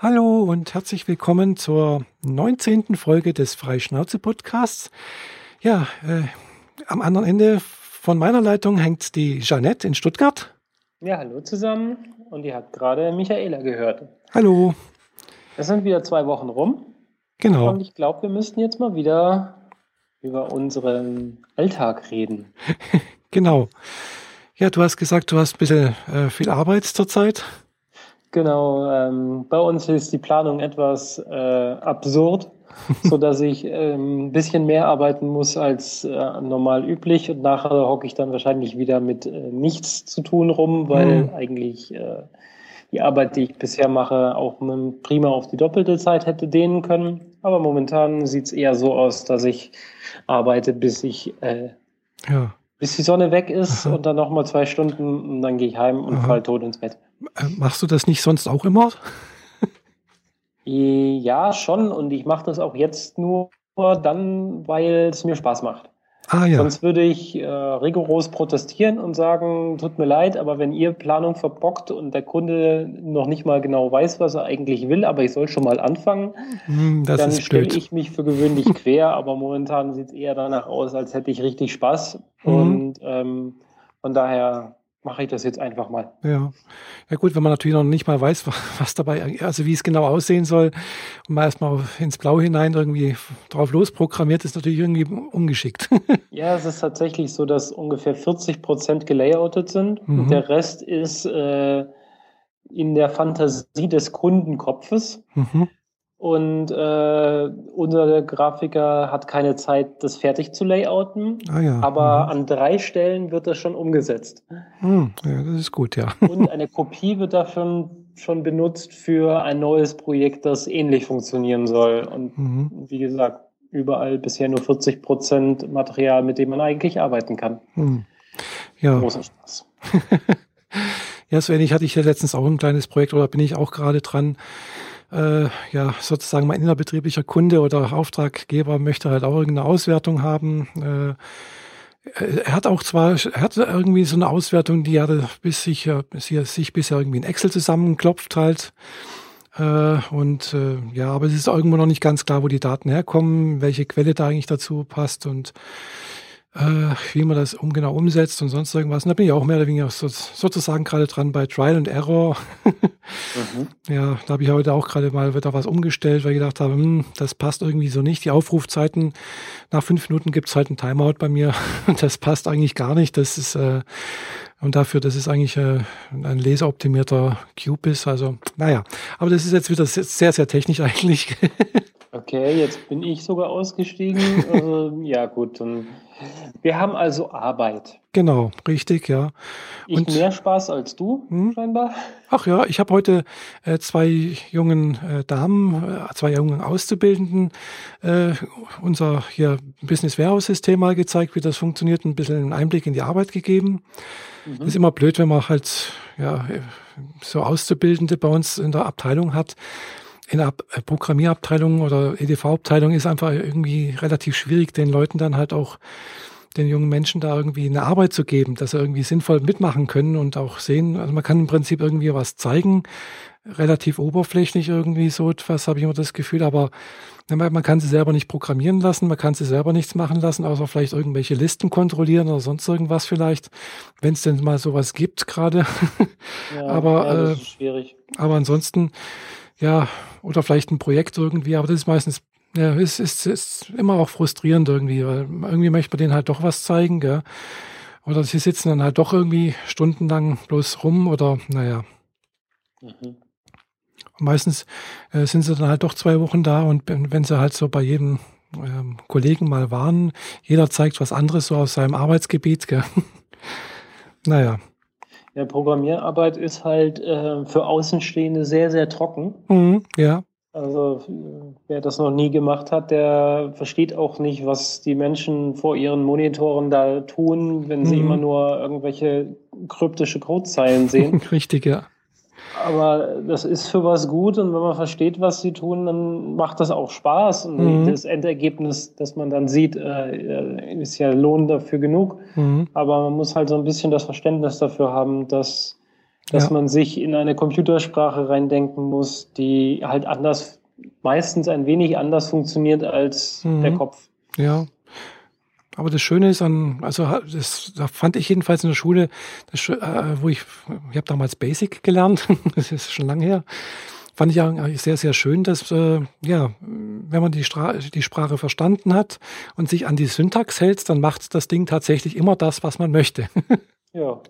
Hallo und herzlich willkommen zur 19. Folge des Freischnauze-Podcasts. Ja, äh, am anderen Ende von meiner Leitung hängt die Jeanette in Stuttgart. Ja, hallo zusammen. Und ihr habt gerade Michaela gehört. Hallo. Es sind wieder zwei Wochen rum. Genau. Und ich glaube, wir müssten jetzt mal wieder über unseren Alltag reden. genau. Ja, du hast gesagt, du hast ein bisschen äh, viel Arbeit zurzeit. Genau, ähm, bei uns ist die Planung etwas äh, absurd, so dass ich ähm, ein bisschen mehr arbeiten muss als äh, normal üblich und nachher hocke ich dann wahrscheinlich wieder mit äh, nichts zu tun rum, weil mhm. eigentlich äh, die Arbeit, die ich bisher mache, auch prima auf die doppelte Zeit hätte dehnen können. Aber momentan sieht es eher so aus, dass ich arbeite, bis ich äh, ja. bis die Sonne weg ist Aha. und dann nochmal zwei Stunden und dann gehe ich heim und fall tot ins Bett. Äh, machst du das nicht sonst auch immer? ja, schon. Und ich mache das auch jetzt nur dann, weil es mir Spaß macht. Ah, ja. Sonst würde ich äh, rigoros protestieren und sagen, tut mir leid, aber wenn ihr Planung verbockt und der Kunde noch nicht mal genau weiß, was er eigentlich will, aber ich soll schon mal anfangen, hm, dann stelle ich mich für gewöhnlich quer, aber momentan sieht es eher danach aus, als hätte ich richtig Spaß. Mhm. Und ähm, von daher mache ich das jetzt einfach mal. Ja. Ja gut, wenn man natürlich noch nicht mal weiß, was dabei, also wie es genau aussehen soll und man erstmal ins Blau hinein irgendwie drauf losprogrammiert, ist natürlich irgendwie ungeschickt. ja, es ist tatsächlich so, dass ungefähr 40 Prozent gelayoutet sind mhm. und der Rest ist äh, in der Fantasie des Kundenkopfes. Mhm. Und äh, unser Grafiker hat keine Zeit, das fertig zu layouten. Ah, ja. Aber mhm. an drei Stellen wird das schon umgesetzt. Mhm. Ja, das ist gut, ja. Und eine Kopie wird davon schon benutzt für ein neues Projekt, das ähnlich funktionieren soll. Und mhm. wie gesagt, überall bisher nur 40 Prozent Material, mit dem man eigentlich arbeiten kann. Mhm. Ja. Großer Spaß. ja, so ähnlich hatte ich ja letztens auch ein kleines Projekt oder bin ich auch gerade dran äh, ja sozusagen mein innerbetrieblicher Kunde oder Auftraggeber möchte halt auch irgendeine Auswertung haben. Äh, er hat auch zwar, er hat irgendwie so eine Auswertung, die er bis sich, er sich bisher irgendwie in Excel zusammenklopft halt. Äh, und äh, ja, aber es ist irgendwo noch nicht ganz klar, wo die Daten herkommen, welche Quelle da eigentlich dazu passt und äh, wie man das um, genau umsetzt und sonst irgendwas. Und da bin ich auch mehr oder weniger so, sozusagen gerade dran bei Trial and Error. mhm. Ja, da habe ich heute auch gerade mal wieder was umgestellt, weil ich gedacht habe, hm, das passt irgendwie so nicht. Die Aufrufzeiten, nach fünf Minuten gibt's halt ein Timeout bei mir. Und das passt eigentlich gar nicht. Das ist äh, und dafür, dass es eigentlich äh, ein leseroptimierter Cube ist. Also, naja, aber das ist jetzt wieder sehr, sehr technisch eigentlich. okay, jetzt bin ich sogar ausgestiegen. Also, ja, gut, wir haben also Arbeit. Genau, richtig, ja. Ich Und, mehr Spaß als du, hm? scheinbar. Ach ja, ich habe heute äh, zwei jungen äh, Damen, äh, zwei jungen Auszubildenden äh, unser hier Business Warehouse System mal gezeigt, wie das funktioniert, ein bisschen einen Einblick in die Arbeit gegeben. Mhm. ist immer blöd, wenn man halt ja so Auszubildende bei uns in der Abteilung hat in der äh, Programmierabteilung oder EDV-Abteilung ist einfach irgendwie relativ schwierig, den Leuten dann halt auch den jungen Menschen da irgendwie eine Arbeit zu geben, dass sie irgendwie sinnvoll mitmachen können und auch sehen. Also man kann im Prinzip irgendwie was zeigen, relativ oberflächlich irgendwie so etwas, habe ich immer das Gefühl, aber man kann sie selber nicht programmieren lassen, man kann sie selber nichts machen lassen, außer vielleicht irgendwelche Listen kontrollieren oder sonst irgendwas vielleicht, wenn es denn mal sowas gibt gerade. Ja, aber ja, äh, aber ansonsten ja, oder vielleicht ein Projekt irgendwie, aber das ist meistens, ja, ist, ist, ist immer auch frustrierend irgendwie, weil irgendwie möchte man denen halt doch was zeigen, gell? Oder sie sitzen dann halt doch irgendwie stundenlang bloß rum oder, naja. Mhm. meistens äh, sind sie dann halt doch zwei Wochen da und wenn sie halt so bei jedem ähm, Kollegen mal waren, jeder zeigt was anderes so aus seinem Arbeitsgebiet, gell? naja. Ja, Programmierarbeit ist halt äh, für Außenstehende sehr, sehr trocken. Mhm, ja. Also wer das noch nie gemacht hat, der versteht auch nicht, was die Menschen vor ihren Monitoren da tun, wenn sie mhm. immer nur irgendwelche kryptische Codezeilen sehen. Richtig, ja. Aber das ist für was gut und wenn man versteht, was sie tun, dann macht das auch Spaß. Und mhm. das Endergebnis, das man dann sieht, äh, ist ja Lohn dafür genug. Mhm. Aber man muss halt so ein bisschen das Verständnis dafür haben, dass dass ja. man sich in eine Computersprache reindenken muss, die halt anders, meistens ein wenig anders funktioniert als mhm. der Kopf. Ja. Aber das Schöne ist an, also das, da fand ich jedenfalls in der Schule, das, äh, wo ich, ich habe damals Basic gelernt, das ist schon lange her, fand ich eigentlich sehr, sehr schön, dass, äh, ja, wenn man die, Stra die Sprache verstanden hat und sich an die Syntax hält, dann macht das Ding tatsächlich immer das, was man möchte. ja.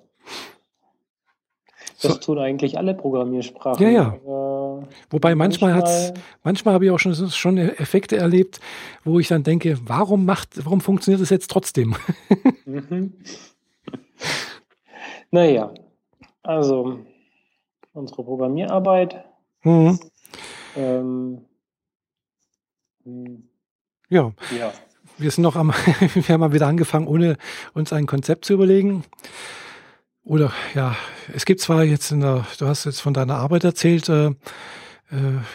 Das so. tun eigentlich alle Programmiersprachen. Ja, ja. Äh, Wobei manchmal, manchmal, manchmal habe ich auch schon, schon Effekte erlebt, wo ich dann denke, warum macht, warum funktioniert das jetzt trotzdem? mhm. Naja, also unsere Programmierarbeit. Mhm. Ähm, hm. ja. ja. Wir sind noch am, wir haben mal wieder angefangen, ohne uns ein Konzept zu überlegen. Oder ja, es gibt zwar jetzt in der, du hast jetzt von deiner Arbeit erzählt, äh, äh,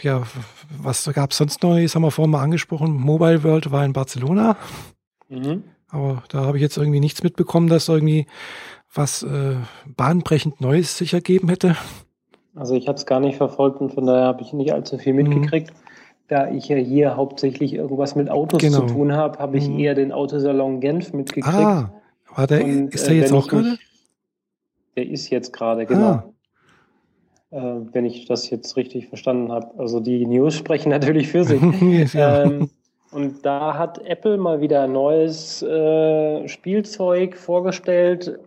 ja, was gab es sonst Neues, haben wir vorhin mal angesprochen. Mobile World war in Barcelona. Mhm. Aber da habe ich jetzt irgendwie nichts mitbekommen, dass irgendwie was äh, bahnbrechend Neues sich ergeben hätte. Also ich habe es gar nicht verfolgt und von daher habe ich nicht allzu viel mitgekriegt. Mhm. Da ich ja hier hauptsächlich irgendwas mit Autos genau. zu tun habe, habe ich mhm. eher den Autosalon Genf mitgekriegt. Ah, war der, und, ist der äh, jetzt auch gerade? Der ist jetzt gerade, genau. Ah. Äh, wenn ich das jetzt richtig verstanden habe. Also die News sprechen natürlich für sich. ähm, und da hat Apple mal wieder neues äh, Spielzeug vorgestellt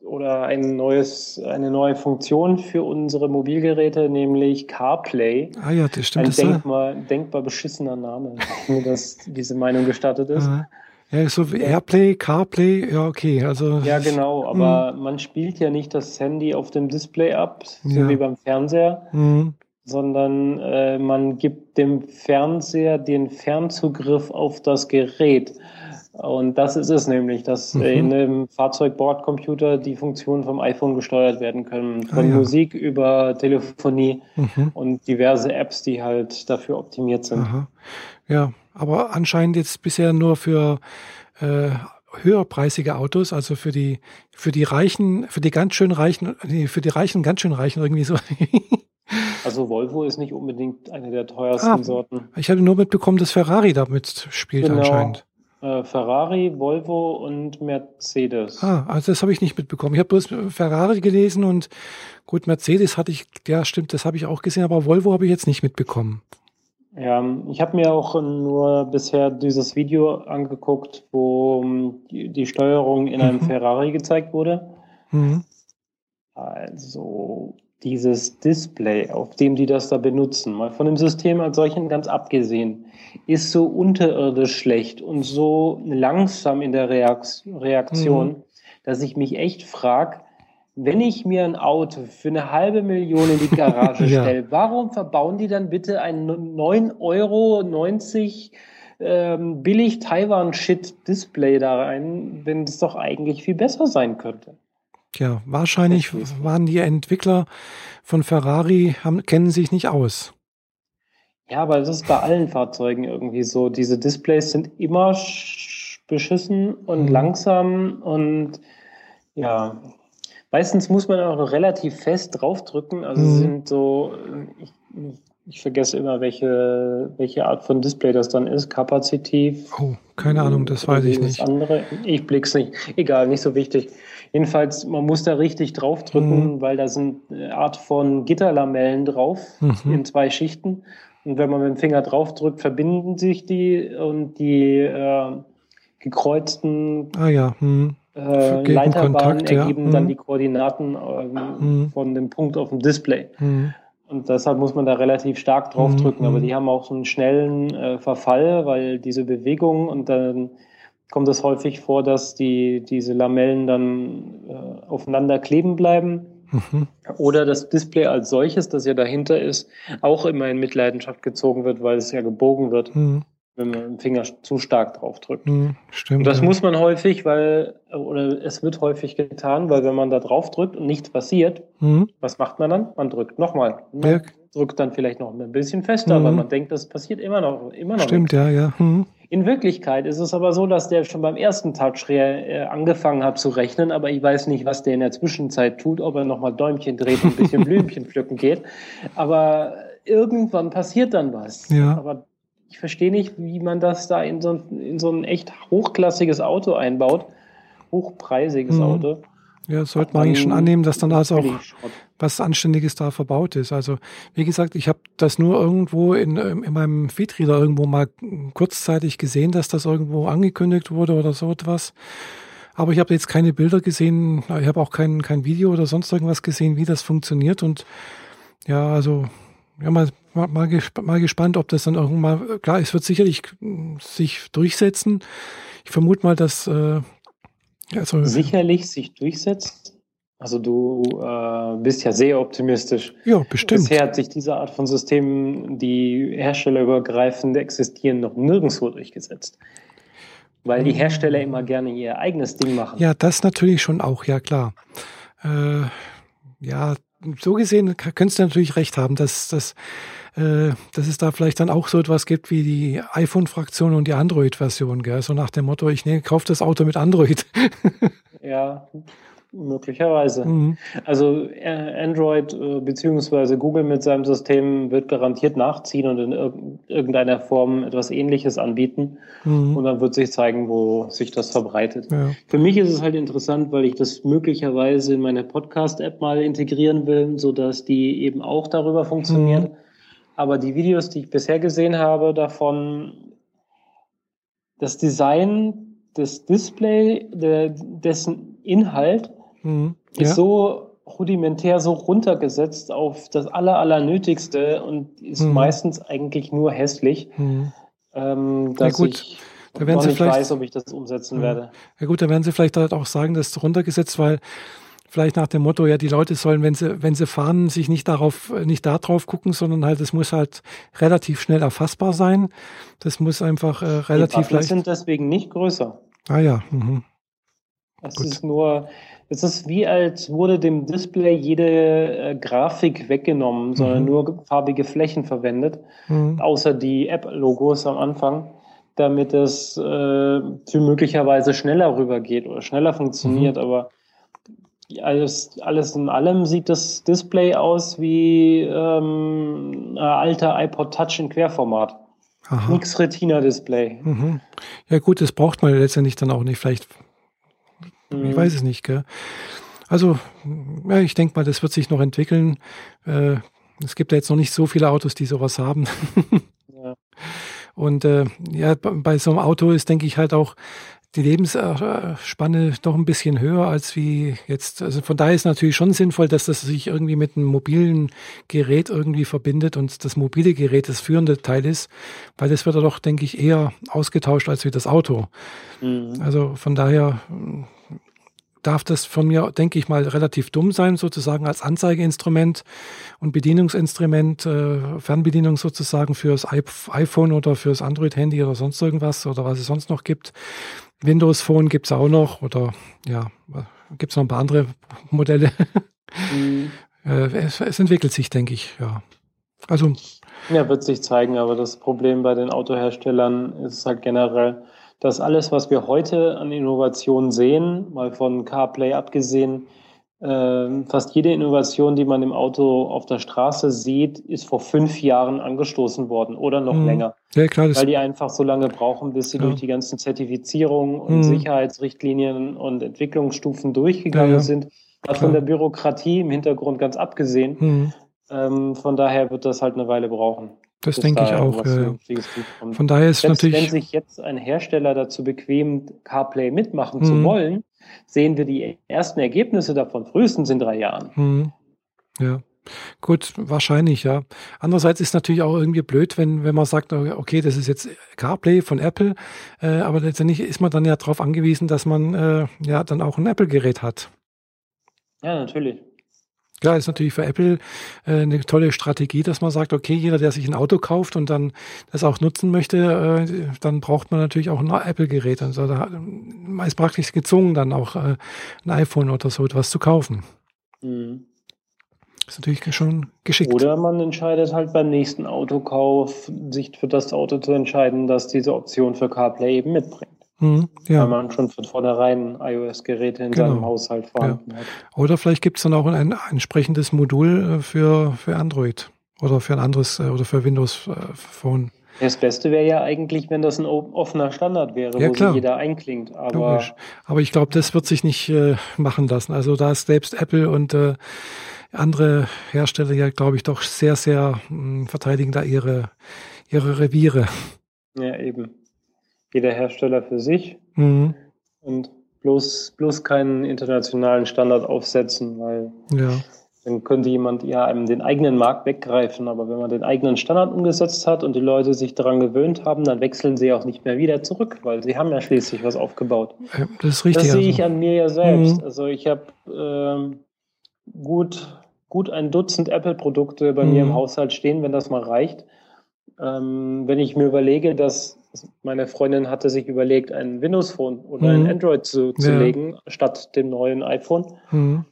oder ein neues, eine neue Funktion für unsere Mobilgeräte, nämlich CarPlay. Ah ja, das stimmt. Ein denkbar, denkbar beschissener Name, wenn mir das, diese Meinung gestattet ist. Ah. Ja, so wie Airplay, CarPlay, ja, okay. Also, ja, genau, aber mh. man spielt ja nicht das Handy auf dem Display ab, so ja. wie beim Fernseher, mhm. sondern äh, man gibt dem Fernseher den Fernzugriff auf das Gerät. Und das ist es nämlich, dass mhm. in einem Fahrzeugbordcomputer die Funktionen vom iPhone gesteuert werden können. Von ah, ja. Musik über Telefonie mhm. und diverse Apps, die halt dafür optimiert sind. Aha. Ja, aber anscheinend jetzt bisher nur für äh, höherpreisige Autos, also für die für die Reichen, für die ganz schön Reichen, für die Reichen ganz schön Reichen irgendwie so. also Volvo ist nicht unbedingt eine der teuersten ah, Sorten. Ich hatte nur mitbekommen, dass Ferrari damit spielt genau. anscheinend. Äh, Ferrari, Volvo und Mercedes. Ah, also das habe ich nicht mitbekommen. Ich habe bloß Ferrari gelesen und gut, Mercedes hatte ich, ja stimmt, das habe ich auch gesehen, aber Volvo habe ich jetzt nicht mitbekommen. Ja, ich habe mir auch nur bisher dieses Video angeguckt, wo die, die Steuerung in einem mhm. Ferrari gezeigt wurde. Mhm. Also dieses Display, auf dem die das da benutzen, mal von dem System als solchen ganz abgesehen, ist so unterirdisch schlecht und so langsam in der Reaktion, mhm. dass ich mich echt frage, wenn ich mir ein Auto für eine halbe Million in die Garage ja. stelle, warum verbauen die dann bitte ein 9,90 Euro ähm, billig Taiwan-Shit-Display da rein, wenn es doch eigentlich viel besser sein könnte? Tja, wahrscheinlich waren die Entwickler von Ferrari, haben, kennen sich nicht aus. Ja, aber das ist bei allen Fahrzeugen irgendwie so. Diese Displays sind immer beschissen und mhm. langsam und ja, Meistens muss man auch noch relativ fest draufdrücken. Also mhm. sind so, ich, ich, vergesse immer, welche, welche Art von Display das dann ist. Kapazitiv. Oh, keine Ahnung, das weiß ich nicht. Andere. Ich blick's nicht. Egal, nicht so wichtig. Jedenfalls, man muss da richtig draufdrücken, mhm. weil da sind eine Art von Gitterlamellen drauf mhm. in zwei Schichten. Und wenn man mit dem Finger draufdrückt, verbinden sich die und die äh, gekreuzten ah, ja. mhm äh, Leiterbahnen ergeben ja. dann mhm. die Koordinaten ähm, mhm. von dem Punkt auf dem Display. Mhm. Und deshalb muss man da relativ stark drauf mhm. drücken. Aber mhm. die haben auch so einen schnellen äh, Verfall, weil diese Bewegung und dann kommt es häufig vor, dass die, diese Lamellen dann äh, aufeinander kleben bleiben. Mhm. Oder das Display als solches, das ja dahinter ist, auch immer in Mitleidenschaft gezogen wird, weil es ja gebogen wird. Wenn man den Finger zu stark drauf drückt. Mhm, stimmt. Und das ja. muss man häufig, weil, oder es wird häufig getan, weil wenn man da drauf drückt und nichts passiert, mhm. was macht man dann? Man drückt nochmal. Man drückt dann vielleicht noch ein bisschen fester, aber mhm. man denkt, das passiert immer noch, immer noch. Stimmt, nicht. ja, ja. Mhm. In Wirklichkeit ist es aber so, dass der schon beim ersten Touch äh, angefangen hat zu rechnen, aber ich weiß nicht, was der in der Zwischenzeit tut, ob er nochmal Däumchen dreht und ein bisschen Blümchen pflücken geht. Aber irgendwann passiert dann was. Ja. Aber ich verstehe nicht, wie man das da in so, in so ein echt hochklassiges Auto einbaut. Hochpreisiges mhm. Auto. Ja, sollte man eigentlich schon annehmen, dass dann also auch was Anständiges da verbaut ist. Also wie gesagt, ich habe das nur irgendwo in, ähm, in meinem Feedreader irgendwo mal kurzzeitig gesehen, dass das irgendwo angekündigt wurde oder so etwas. Aber ich habe jetzt keine Bilder gesehen, ich habe auch kein, kein Video oder sonst irgendwas gesehen, wie das funktioniert. Und ja, also ja, mal, mal, mal, gesp mal gespannt, ob das dann irgendwann mal, klar, es wird sicherlich sich durchsetzen. Ich vermute mal, dass äh, also, sicherlich sich durchsetzt. Also du äh, bist ja sehr optimistisch. Ja, bestimmt. Bisher hat sich diese Art von Systemen, die herstellerübergreifend existieren, noch nirgendwo durchgesetzt. Weil die Hersteller immer gerne ihr eigenes Ding machen. Ja, das natürlich schon auch, ja klar. Äh, ja, so gesehen könntest du natürlich recht haben, dass, dass, äh, dass es da vielleicht dann auch so etwas gibt wie die iPhone-Fraktion und die Android-Version, So nach dem Motto, ich ne, kaufe das Auto mit Android. ja, Möglicherweise. Mhm. Also äh, Android äh, beziehungsweise Google mit seinem System wird garantiert nachziehen und in irgendeiner Form etwas Ähnliches anbieten. Mhm. Und dann wird sich zeigen, wo sich das verbreitet. Ja. Für mich ist es halt interessant, weil ich das möglicherweise in meine Podcast-App mal integrieren will, so dass die eben auch darüber funktioniert. Mhm. Aber die Videos, die ich bisher gesehen habe, davon das Design des Display, der, dessen Inhalt mhm. ja. ist so rudimentär, so runtergesetzt auf das aller, allernötigste und ist mhm. meistens eigentlich nur hässlich, mhm. ähm, dass ja, ich da werden noch nicht weiß, ob ich das umsetzen ja. werde. Ja gut, da werden Sie vielleicht halt auch sagen, das ist runtergesetzt, weil vielleicht nach dem Motto, ja, die Leute sollen, wenn sie, wenn sie fahren, sich nicht darauf, nicht da drauf gucken, sondern halt, es muss halt relativ schnell erfassbar sein. Das muss einfach äh, relativ die leicht. sind deswegen nicht größer. Ah ja. Mhm. Es ist nur, es ist wie als wurde dem Display jede äh, Grafik weggenommen, sondern mhm. nur farbige Flächen verwendet, mhm. außer die App-Logos am Anfang, damit es äh, möglicherweise schneller rübergeht oder schneller funktioniert. Mhm. Aber alles, alles in allem sieht das Display aus wie ähm, ein alter iPod Touch in Querformat. Aha. Nix Retina-Display. Mhm. Ja gut, das braucht man letztendlich dann auch nicht. Vielleicht Mhm. Ich weiß es nicht, gell? Also, ja, ich denke mal, das wird sich noch entwickeln. Äh, es gibt ja jetzt noch nicht so viele Autos, die sowas haben. ja. Und äh, ja, bei so einem Auto ist, denke ich, halt auch die Lebensspanne doch ein bisschen höher als wie jetzt. Also von daher ist natürlich schon sinnvoll, dass das sich irgendwie mit einem mobilen Gerät irgendwie verbindet und das mobile Gerät das führende Teil ist, weil das wird ja doch, denke ich, eher ausgetauscht als wie das Auto. Mhm. Also von daher darf das von mir, denke ich mal, relativ dumm sein, sozusagen als Anzeigeinstrument und Bedienungsinstrument, äh, Fernbedienung sozusagen fürs iPhone oder fürs Android-Handy oder sonst irgendwas oder was es sonst noch gibt. Windows Phone gibt es auch noch oder ja, gibt es noch ein paar andere Modelle. Mhm. äh, es, es, entwickelt sich, denke ich, ja. Also. Ja, wird sich zeigen, aber das Problem bei den Autoherstellern ist halt generell, dass alles, was wir heute an Innovationen sehen, mal von CarPlay abgesehen, äh, fast jede Innovation, die man im Auto auf der Straße sieht, ist vor fünf Jahren angestoßen worden oder noch mhm. länger. Ja, klar. Weil die einfach so lange brauchen, bis sie ja. durch die ganzen Zertifizierungen und mhm. Sicherheitsrichtlinien und Entwicklungsstufen durchgegangen ja, sind. Klar. Von der Bürokratie im Hintergrund ganz abgesehen. Mhm. Ähm, von daher wird das halt eine Weile brauchen. Das denke ich auch. Äh, von daher ist Selbst natürlich. Wenn sich jetzt ein Hersteller dazu bequemt, CarPlay mitmachen zu mhm. wollen, sehen wir die ersten Ergebnisse davon frühestens in drei Jahren. Mhm. Ja. Gut, wahrscheinlich, ja. Andererseits ist natürlich auch irgendwie blöd, wenn, wenn man sagt, okay, das ist jetzt CarPlay von Apple, äh, aber letztendlich ist man dann ja darauf angewiesen, dass man äh, ja dann auch ein Apple-Gerät hat. Ja, natürlich. Klar, ist natürlich für Apple äh, eine tolle Strategie, dass man sagt, okay, jeder, der sich ein Auto kauft und dann das auch nutzen möchte, äh, dann braucht man natürlich auch ein Apple-Gerät. Also da, man ist praktisch gezwungen, dann auch äh, ein iPhone oder so etwas zu kaufen. Mhm. ist natürlich schon geschickt. Oder man entscheidet halt beim nächsten Autokauf, sich für das Auto zu entscheiden, das diese Option für CarPlay eben mitbringt. Mhm, ja. Weil man schon von vornherein iOS-Geräte in genau. seinem Haushalt vorhanden ja. hat. Oder vielleicht gibt es dann auch ein, ein, entsprechendes Modul äh, für, für Android oder für ein anderes äh, oder für Windows äh, Phone. Das Beste wäre ja eigentlich, wenn das ein offener Standard wäre, ja, wo sich jeder einklingt. Aber, aber ich glaube, das wird sich nicht äh, machen lassen. Also da ist selbst Apple und äh, andere Hersteller ja, glaube ich, doch sehr, sehr mh, hm, verteidigen da ihre, ihre Reviere. Ja, eben. Jeder Hersteller für sich mhm. und bloß, bloß keinen internationalen Standard aufsetzen, weil ja. dann könnte jemand ja einem den eigenen Markt weggreifen. Aber wenn man den eigenen Standard umgesetzt hat und die Leute sich daran gewöhnt haben, dann wechseln sie auch nicht mehr wieder zurück, weil sie haben ja schließlich was aufgebaut. Das ist richtig. Das sehe ich also. an mir ja selbst. Mhm. Also ich habe ähm, gut gut ein Dutzend Apple-Produkte bei mhm. mir im mhm. Haushalt stehen, wenn das mal reicht. Ähm, wenn ich mir überlege, dass meine Freundin hatte sich überlegt, ein Windows-Phone oder mhm. ein Android zu, zu ja. legen, statt dem neuen iPhone. Mhm.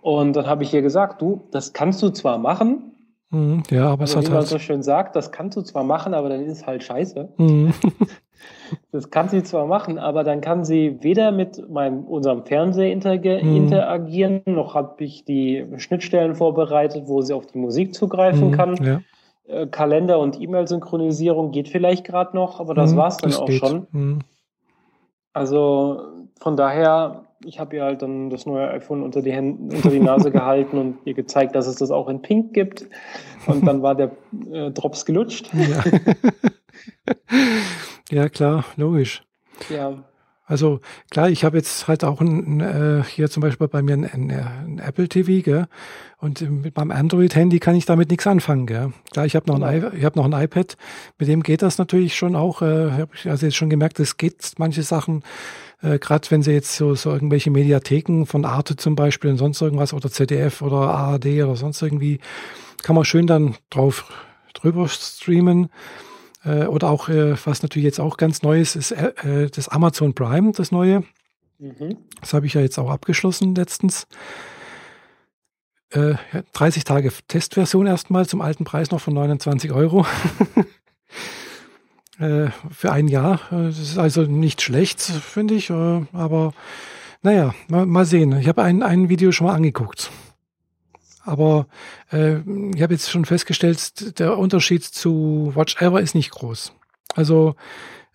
Und dann habe ich ihr gesagt, du, das kannst du zwar machen, mhm. ja, aber also, es hat wie man halt so schön sagt, das kannst du zwar machen, aber dann ist es halt scheiße. Mhm. Das kann sie zwar machen, aber dann kann sie weder mit meinem, unserem Fernseher mhm. interagieren, noch habe ich die Schnittstellen vorbereitet, wo sie auf die Musik zugreifen kann. Ja. Äh, Kalender und E-Mail-Synchronisierung geht vielleicht gerade noch, aber das mhm, war's dann das auch geht. schon. Mhm. Also von daher, ich habe ihr halt dann das neue iPhone unter die, Hände, unter die Nase gehalten und ihr gezeigt, dass es das auch in Pink gibt. Und dann war der äh, Drops gelutscht. Ja. Ja, klar, logisch. Ja. Also klar, ich habe jetzt halt auch ein, äh, hier zum Beispiel bei mir ein, ein, ein Apple TV, gell? Und mit meinem Android-Handy kann ich damit nichts anfangen, gell? Klar, ich habe noch, ein, genau. ich hab noch ein iPad, mit dem geht das natürlich schon auch. Äh, habe ich also jetzt schon gemerkt, es geht manche Sachen, äh, gerade wenn sie jetzt so, so irgendwelche Mediatheken von Arte zum Beispiel und sonst irgendwas oder ZDF oder ARD oder sonst irgendwie, kann man schön dann drauf drüber streamen. Äh, oder auch, äh, was natürlich jetzt auch ganz neu ist, ist äh, äh das Amazon Prime, das neue. Mhm. Das habe ich ja jetzt auch abgeschlossen letztens. 30 äh, Tage Testversion erstmal zum alten Preis noch von 29 Euro. Äh, für ein Jahr. Das ist also nicht schlecht, finde ich. aber naja, mal, mal sehen. Ich habe ein, ein Video schon mal angeguckt. Aber äh, ich habe jetzt schon festgestellt, der Unterschied zu Watch Ever ist nicht groß. Also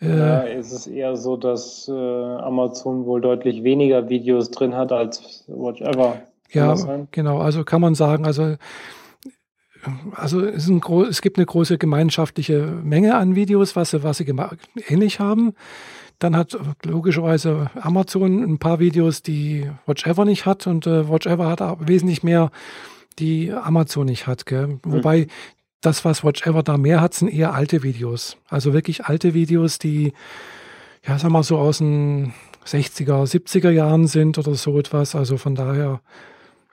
äh, ja, es ist eher so, dass äh, Amazon wohl deutlich weniger Videos drin hat als Watch Ever. Ja, genau. Also kann man sagen, also also es, es gibt eine große gemeinschaftliche Menge an Videos, was sie, was sie ähnlich haben. Dann hat logischerweise Amazon ein paar Videos, die Watch Ever nicht hat und äh, Watch Ever hat wesentlich mehr die Amazon nicht hat. Gell? Mhm. Wobei das, was Watch Ever da mehr hat, sind eher alte Videos. Also wirklich alte Videos, die, ja, sag mal so aus den 60er, 70er Jahren sind oder so etwas. Also von daher,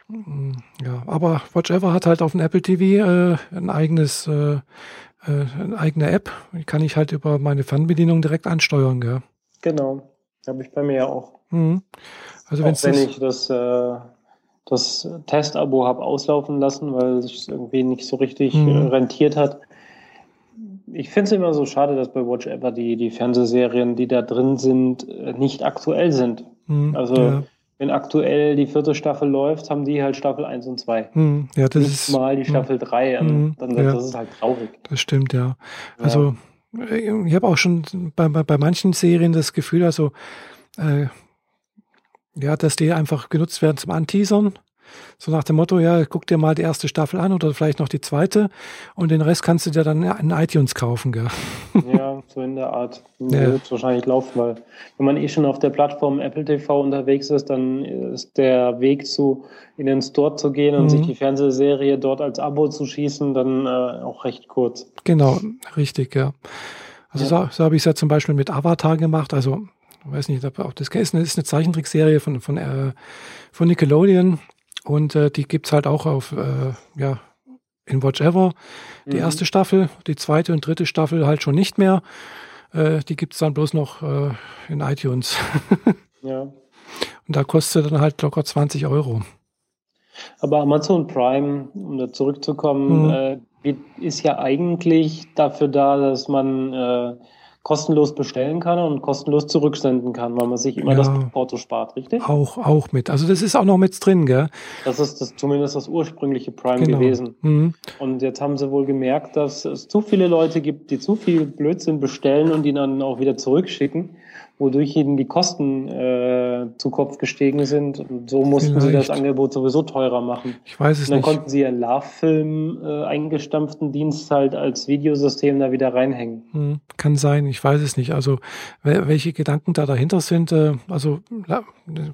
mm, ja. Aber Watch Ever hat halt auf dem Apple TV äh, ein eigenes, äh, äh, eine eigene App. Die kann ich halt über meine Fernbedienung direkt ansteuern. Gell? Genau. Habe ich bei mir auch. Mhm. Also auch wenn ich das äh, das Testabo habe auslaufen lassen, weil es sich irgendwie nicht so richtig mhm. rentiert hat. Ich finde es immer so schade, dass bei Watch Ever die, die Fernsehserien, die da drin sind, äh, nicht aktuell sind. Mhm, also ja. wenn aktuell die vierte Staffel läuft, haben die halt Staffel 1 und 2. Mhm, ja, das nicht ist mal die Staffel 3. Mhm, dann, ja, das ist halt traurig. Das stimmt, ja. Also äh, ich habe auch schon bei, bei, bei manchen Serien das Gefühl, also äh, ja, dass die einfach genutzt werden zum Anteasern. So nach dem Motto, ja, guck dir mal die erste Staffel an oder vielleicht noch die zweite und den Rest kannst du dir dann in iTunes kaufen, gell? Ja, so in der Art. Ja. Wird wahrscheinlich laufen, weil wenn man eh schon auf der Plattform Apple TV unterwegs ist, dann ist der Weg zu in den Store zu gehen und mhm. sich die Fernsehserie dort als Abo zu schießen, dann äh, auch recht kurz. Genau, richtig, ja. Also ja. so, so habe ich es ja zum Beispiel mit Avatar gemacht. Also weiß nicht, ob das ist eine, ist eine Zeichentrickserie von, von, äh, von Nickelodeon und äh, die gibt's halt auch auf, äh, ja, in Watch Ever. Die mhm. erste Staffel, die zweite und dritte Staffel halt schon nicht mehr. Äh, die gibt's dann bloß noch äh, in iTunes. ja. Und da kostet dann halt locker 20 Euro. Aber Amazon Prime, um da zurückzukommen, mhm. äh, ist ja eigentlich dafür da, dass man äh, kostenlos bestellen kann und kostenlos zurücksenden kann, weil man sich immer ja, das Porto spart, richtig? Auch, auch mit. Also das ist auch noch mit drin, gell? Das ist das, zumindest das ursprüngliche Prime genau. gewesen. Mhm. Und jetzt haben sie wohl gemerkt, dass es zu viele Leute gibt, die zu viel Blödsinn bestellen und ihn dann auch wieder zurückschicken wodurch ihnen die Kosten äh, zu Kopf gestiegen sind. Und so mussten Vielleicht. sie das Angebot sowieso teurer machen. Ich weiß es und dann nicht. konnten sie ihren Love-Film äh, eingestampften Dienst halt als Videosystem da wieder reinhängen. Hm, kann sein, ich weiß es nicht. Also welche Gedanken da dahinter sind, äh, also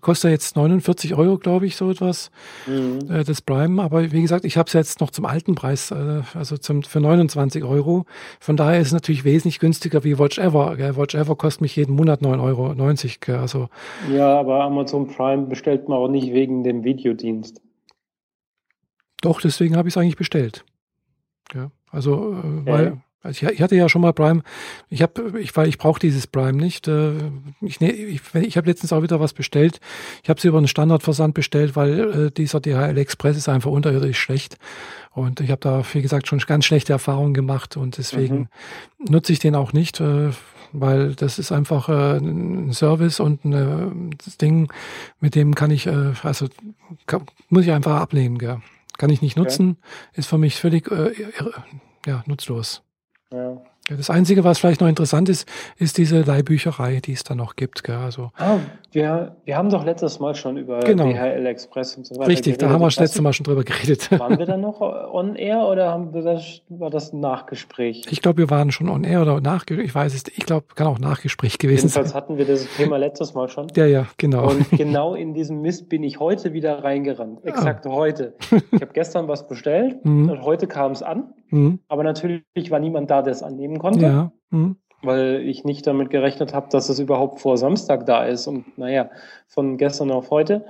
kostet jetzt 49 Euro, glaube ich, so etwas, mhm. äh, das Prime. Aber wie gesagt, ich habe es jetzt noch zum alten Preis, äh, also zum, für 29 Euro. Von daher ist es natürlich wesentlich günstiger wie Watch Ever. Gell? Watch Ever kostet mich jeden Monat 9,90 Euro. Also, ja, aber Amazon Prime bestellt man auch nicht wegen dem Videodienst. Doch, deswegen habe ich es eigentlich bestellt. Ja, also, äh, weil also ich, ich, hatte ja schon mal Prime. Ich habe, ich weil ich brauche dieses Prime nicht. Äh, ich, ne, ich, ich habe letztens auch wieder was bestellt. Ich habe sie über einen Standardversand bestellt, weil äh, dieser DHL Express ist einfach unterirdisch schlecht. Und ich habe da, wie gesagt, schon ganz schlechte Erfahrungen gemacht und deswegen mhm. nutze ich den auch nicht, äh, weil das ist einfach äh, ein Service und ein Ding, mit dem kann ich, äh, also kann, muss ich einfach ablehnen. Gell? Kann ich nicht nutzen, okay. ist für mich völlig äh, ja, nutzlos. Ja. Das Einzige, was vielleicht noch interessant ist, ist diese Leihbücherei, die es da noch gibt. Gell? Also, ah, wir, wir haben doch letztes Mal schon über genau. DHL Express und so weiter Richtig, geredet. da haben wir das letzte Mal schon drüber geredet. Waren wir dann noch on air oder haben wir das, war das ein Nachgespräch? Ich glaube, wir waren schon on air oder Nachgespräch. Ich weiß es, ich glaube, kann auch Nachgespräch gewesen Jedenfalls sein. hatten wir das Thema letztes Mal schon. Ja, ja, genau. Und genau in diesem Mist bin ich heute wieder reingerannt. Exakt ah. heute. Ich habe gestern was bestellt mhm. und heute kam es an. Mhm. Aber natürlich war niemand da, der es annehmen konnte. Ja. Mhm. Weil ich nicht damit gerechnet habe, dass es überhaupt vor Samstag da ist. Und naja, von gestern auf heute.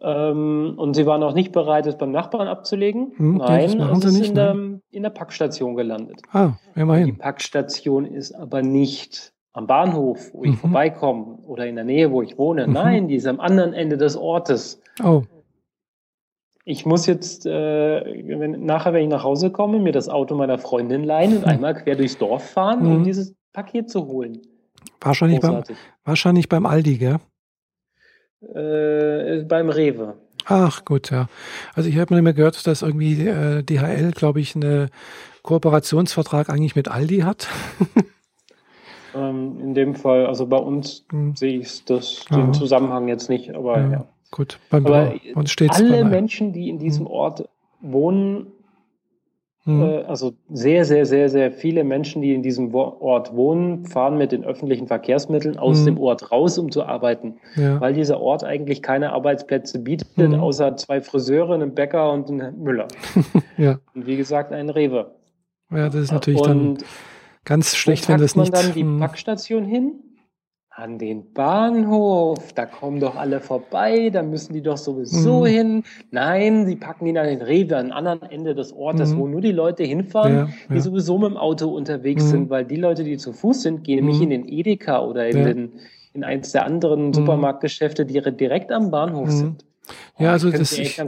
Ähm, und sie waren auch nicht bereit, es beim Nachbarn abzulegen. Hm, Nein, es ist nicht, in, der, ne? in der Packstation gelandet. Ah, immerhin. Die Packstation ist aber nicht am Bahnhof, wo ich mhm. vorbeikomme oder in der Nähe, wo ich wohne. Mhm. Nein, die ist am anderen Ende des Ortes. Oh. Ich muss jetzt äh, wenn, nachher, wenn ich nach Hause komme, mir das Auto meiner Freundin leihen und hm. einmal quer durchs Dorf fahren, mhm. um dieses Paket zu holen. Wahrscheinlich beim, wahrscheinlich beim Aldi, gell? Äh, beim Rewe. Ach gut, ja. Also ich habe mir immer gehört, dass irgendwie äh, DHL, glaube ich, einen Kooperationsvertrag eigentlich mit Aldi hat. ähm, in dem Fall, also bei uns hm. sehe ich das, den Zusammenhang jetzt nicht, aber ja. ja. Gut, beim Aber uns steht Alle Menschen, die in diesem hm. Ort wohnen, hm. äh, also sehr, sehr, sehr, sehr viele Menschen, die in diesem Ort wohnen, fahren mit den öffentlichen Verkehrsmitteln aus hm. dem Ort raus, um zu arbeiten. Ja. Weil dieser Ort eigentlich keine Arbeitsplätze bietet, hm. außer zwei Friseure, einen Bäcker und einen Müller. ja. Und wie gesagt, einen Rewe. Ja, das ist natürlich und dann ganz schlecht, wenn das nicht. man dann die hm. Packstation hin? An den Bahnhof, da kommen doch alle vorbei, da müssen die doch sowieso mhm. hin. Nein, sie packen ihn an den Rewe, am anderen Ende des Ortes, mhm. wo nur die Leute hinfahren, ja, die ja. sowieso mit dem Auto unterwegs mhm. sind, weil die Leute, die zu Fuß sind, gehen nämlich in mhm. den Edeka oder in, ja. den, in eins der anderen mhm. Supermarktgeschäfte, die direkt am Bahnhof mhm. sind. Ja, also das, ich,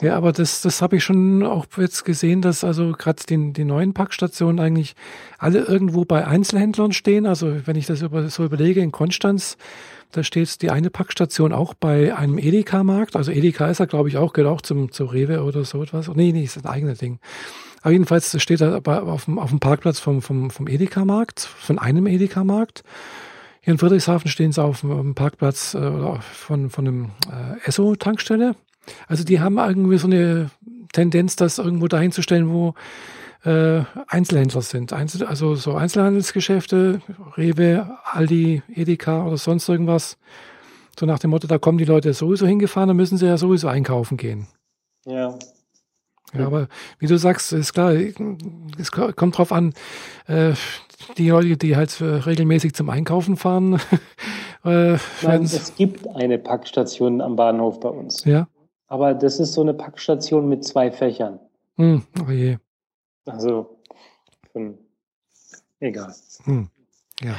ja, aber das, das habe ich schon auch jetzt gesehen, dass also gerade die, die neuen Packstationen eigentlich alle irgendwo bei Einzelhändlern stehen. Also wenn ich das über, so überlege, in Konstanz, da steht die eine Packstation auch bei einem Edeka-Markt. Also Edeka ist ja, glaube ich, auch, gehört auch zum, zu Rewe oder so etwas. Nee, nee, ist ein eigenes Ding. Aber jedenfalls steht er auf dem, auf dem Parkplatz vom, vom, vom Edeka-Markt, von einem Edeka-Markt. Hier in Friedrichshafen stehen sie auf dem Parkplatz äh, von, von einem äh, Esso-Tankstelle. Also die haben irgendwie so eine Tendenz, das irgendwo dahin zu stellen, wo äh, Einzelhändler sind. Einzel also so Einzelhandelsgeschäfte, Rewe, Aldi, Edeka oder sonst irgendwas. So nach dem Motto, da kommen die Leute sowieso hingefahren, dann müssen sie ja sowieso einkaufen gehen. Ja. Ja, aber wie du sagst, ist klar, es kommt drauf an, äh, die Leute, die halt regelmäßig zum Einkaufen fahren. äh, Nein, es gibt eine Packstation am Bahnhof bei uns. Ja. Aber das ist so eine Packstation mit zwei Fächern. Hm, oh je. Also, hm, egal. Hm, ja.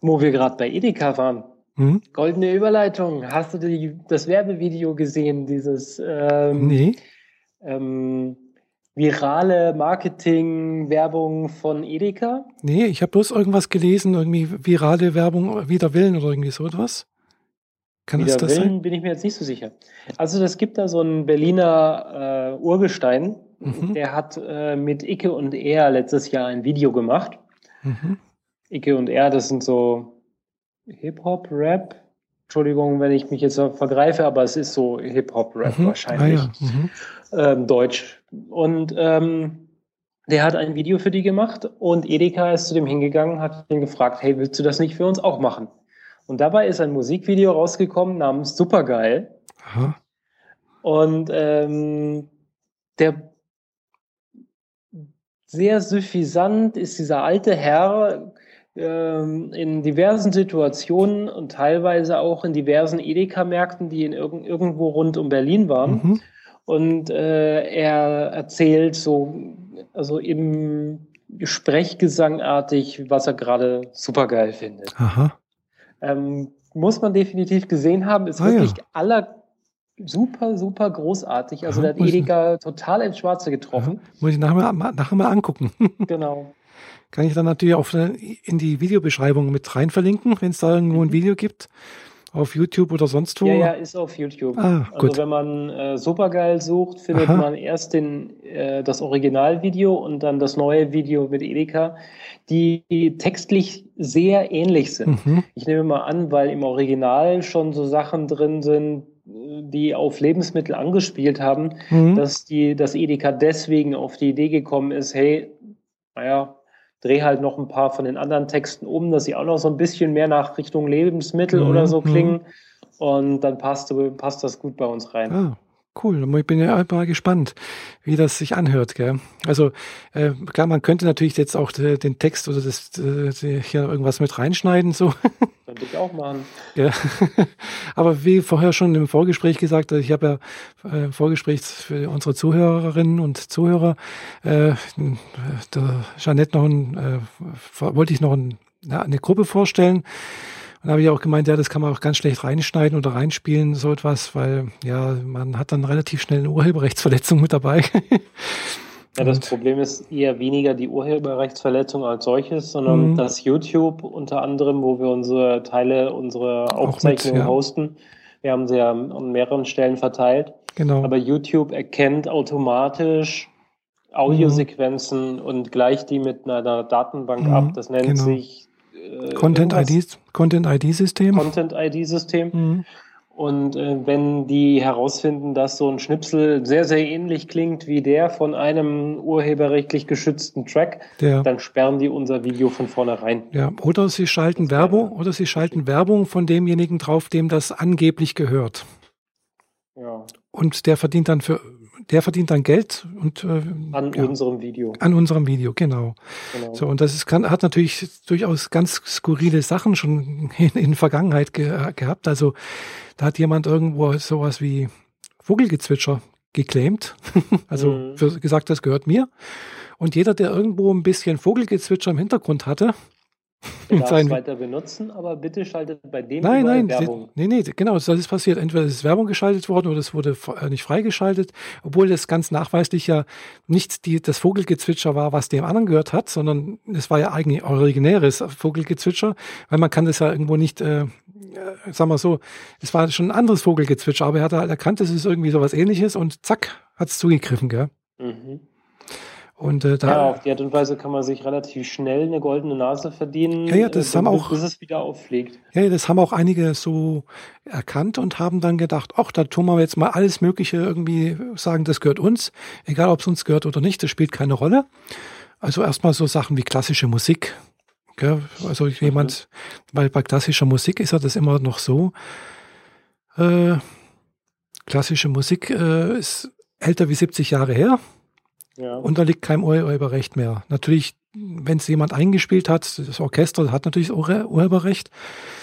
Wo wir gerade bei Edeka waren. Hm? Goldene Überleitung. Hast du die, das Werbevideo gesehen, dieses ähm, nee. ähm, virale Marketing-Werbung von Edeka? Nee, ich habe bloß irgendwas gelesen, irgendwie virale Werbung wider Willen oder irgendwie so etwas. Kann wider das Willen sein? bin ich mir jetzt nicht so sicher. Also das gibt da so einen Berliner äh, Urgestein, mhm. der hat äh, mit Icke und Er letztes Jahr ein Video gemacht. Mhm. Icke und Er, das sind so Hip-Hop, Rap. Entschuldigung, wenn ich mich jetzt vergreife, aber es ist so Hip-Hop-Rap mhm. wahrscheinlich. Ah, ja. mhm. ähm, Deutsch. Und ähm, der hat ein Video für die gemacht und Edeka ist zu dem hingegangen, hat ihn gefragt, hey, willst du das nicht für uns auch machen? Und dabei ist ein Musikvideo rausgekommen namens Supergeil. Aha. Und ähm, der sehr suffisant ist dieser alte Herr, ähm, in diversen Situationen und teilweise auch in diversen Edeka-Märkten, die in irg irgendwo rund um Berlin waren. Mhm. Und äh, er erzählt so, also im Sprechgesangartig, was er gerade supergeil findet. Aha. Ähm, muss man definitiv gesehen haben, ist ah, wirklich ja. aller super, super großartig. Also Aha, der hat Edeka total ins Schwarze getroffen. Aha. Muss ich nachher mal, nachher mal angucken. genau kann ich dann natürlich auch in die Videobeschreibung mit rein verlinken, wenn es da irgendwo ein mhm. Video gibt. Auf YouTube oder sonst wo? Ja, ja, ist auf YouTube. Ah, also gut. wenn man äh, supergeil sucht, findet Aha. man erst den, äh, das Originalvideo und dann das neue Video mit Edeka, die textlich sehr ähnlich sind. Mhm. Ich nehme mal an, weil im Original schon so Sachen drin sind, die auf Lebensmittel angespielt haben, mhm. dass die, dass Edeka deswegen auf die Idee gekommen ist, hey, naja, drehe halt noch ein paar von den anderen Texten um, dass sie auch noch so ein bisschen mehr nach Richtung Lebensmittel mhm. oder so klingen. Mhm. Und dann passt, passt das gut bei uns rein. Ah, cool. Ich bin ja mal gespannt, wie das sich anhört. Gell? Also äh, klar, man könnte natürlich jetzt auch den Text oder das äh, hier irgendwas mit reinschneiden. So. Könnte ich auch machen. Ja. Aber wie vorher schon im Vorgespräch gesagt, ich habe ja äh, Vorgespräch für unsere Zuhörerinnen und Zuhörer, äh, der Jeanette noch ein, äh, wollte ich noch ein, ja, eine Gruppe vorstellen. Und habe ich auch gemeint, ja, das kann man auch ganz schlecht reinschneiden oder reinspielen, so etwas, weil ja, man hat dann relativ schnell eine Urheberrechtsverletzung mit dabei. Ja, das Problem ist eher weniger die Urheberrechtsverletzung als solches, sondern mhm. dass YouTube unter anderem, wo wir unsere Teile, unsere Aufzeichnungen ja. hosten, wir haben sie ja an mehreren Stellen verteilt. Genau. Aber YouTube erkennt automatisch Audiosequenzen mhm. und gleicht die mit einer Datenbank mhm. ab. Das nennt genau. sich äh, Content ID Content ID System. Content ID System. Mhm. Und äh, wenn die herausfinden, dass so ein Schnipsel sehr, sehr ähnlich klingt wie der von einem urheberrechtlich geschützten Track, der, dann sperren die unser Video von vornherein. Ja, oder sie schalten Werbung, oder sie schalten Werbung von demjenigen drauf, dem das angeblich gehört. Ja. Und der verdient dann für der verdient dann Geld und äh, an ja, unserem Video. An unserem Video, genau. genau. So und das ist, kann, hat natürlich durchaus ganz skurrile Sachen schon in, in Vergangenheit ge, gehabt. Also da hat jemand irgendwo sowas wie Vogelgezwitscher geclaimt, also mhm. für, gesagt, das gehört mir. Und jeder, der irgendwo ein bisschen Vogelgezwitscher im Hintergrund hatte, Du darfst weiter benutzen, aber bitte schaltet bei dem nein, nein, Werbung. Nein, nein, genau, das ist passiert. Entweder ist Werbung geschaltet worden oder es wurde äh, nicht freigeschaltet, obwohl das ganz nachweislich ja nicht die, das Vogelgezwitscher war, was dem anderen gehört hat, sondern es war ja eigentlich originäres Vogelgezwitscher, weil man kann das ja irgendwo nicht, äh, äh sagen wir so, es war schon ein anderes Vogelgezwitscher, aber er hat halt erkannt, es ist irgendwie sowas ähnliches und zack, hat es zugegriffen, gell? Mhm. Und, äh, da, ja, auf die Art und Weise kann man sich relativ schnell eine goldene Nase verdienen, ja, ja, das äh, haben auch, bis es wieder auffliegt. Ja, das haben auch einige so erkannt und haben dann gedacht, ach, da tun wir jetzt mal alles Mögliche irgendwie sagen, das gehört uns, egal ob es uns gehört oder nicht, das spielt keine Rolle. Also erstmal so Sachen wie klassische Musik. Gell? Also jemand, mhm. weil bei klassischer Musik ist ja das immer noch so, äh, klassische Musik äh, ist älter wie 70 Jahre her ja. Und da liegt kein Urheberrecht mehr. Natürlich, wenn es jemand eingespielt hat, das Orchester hat natürlich Urheberrecht.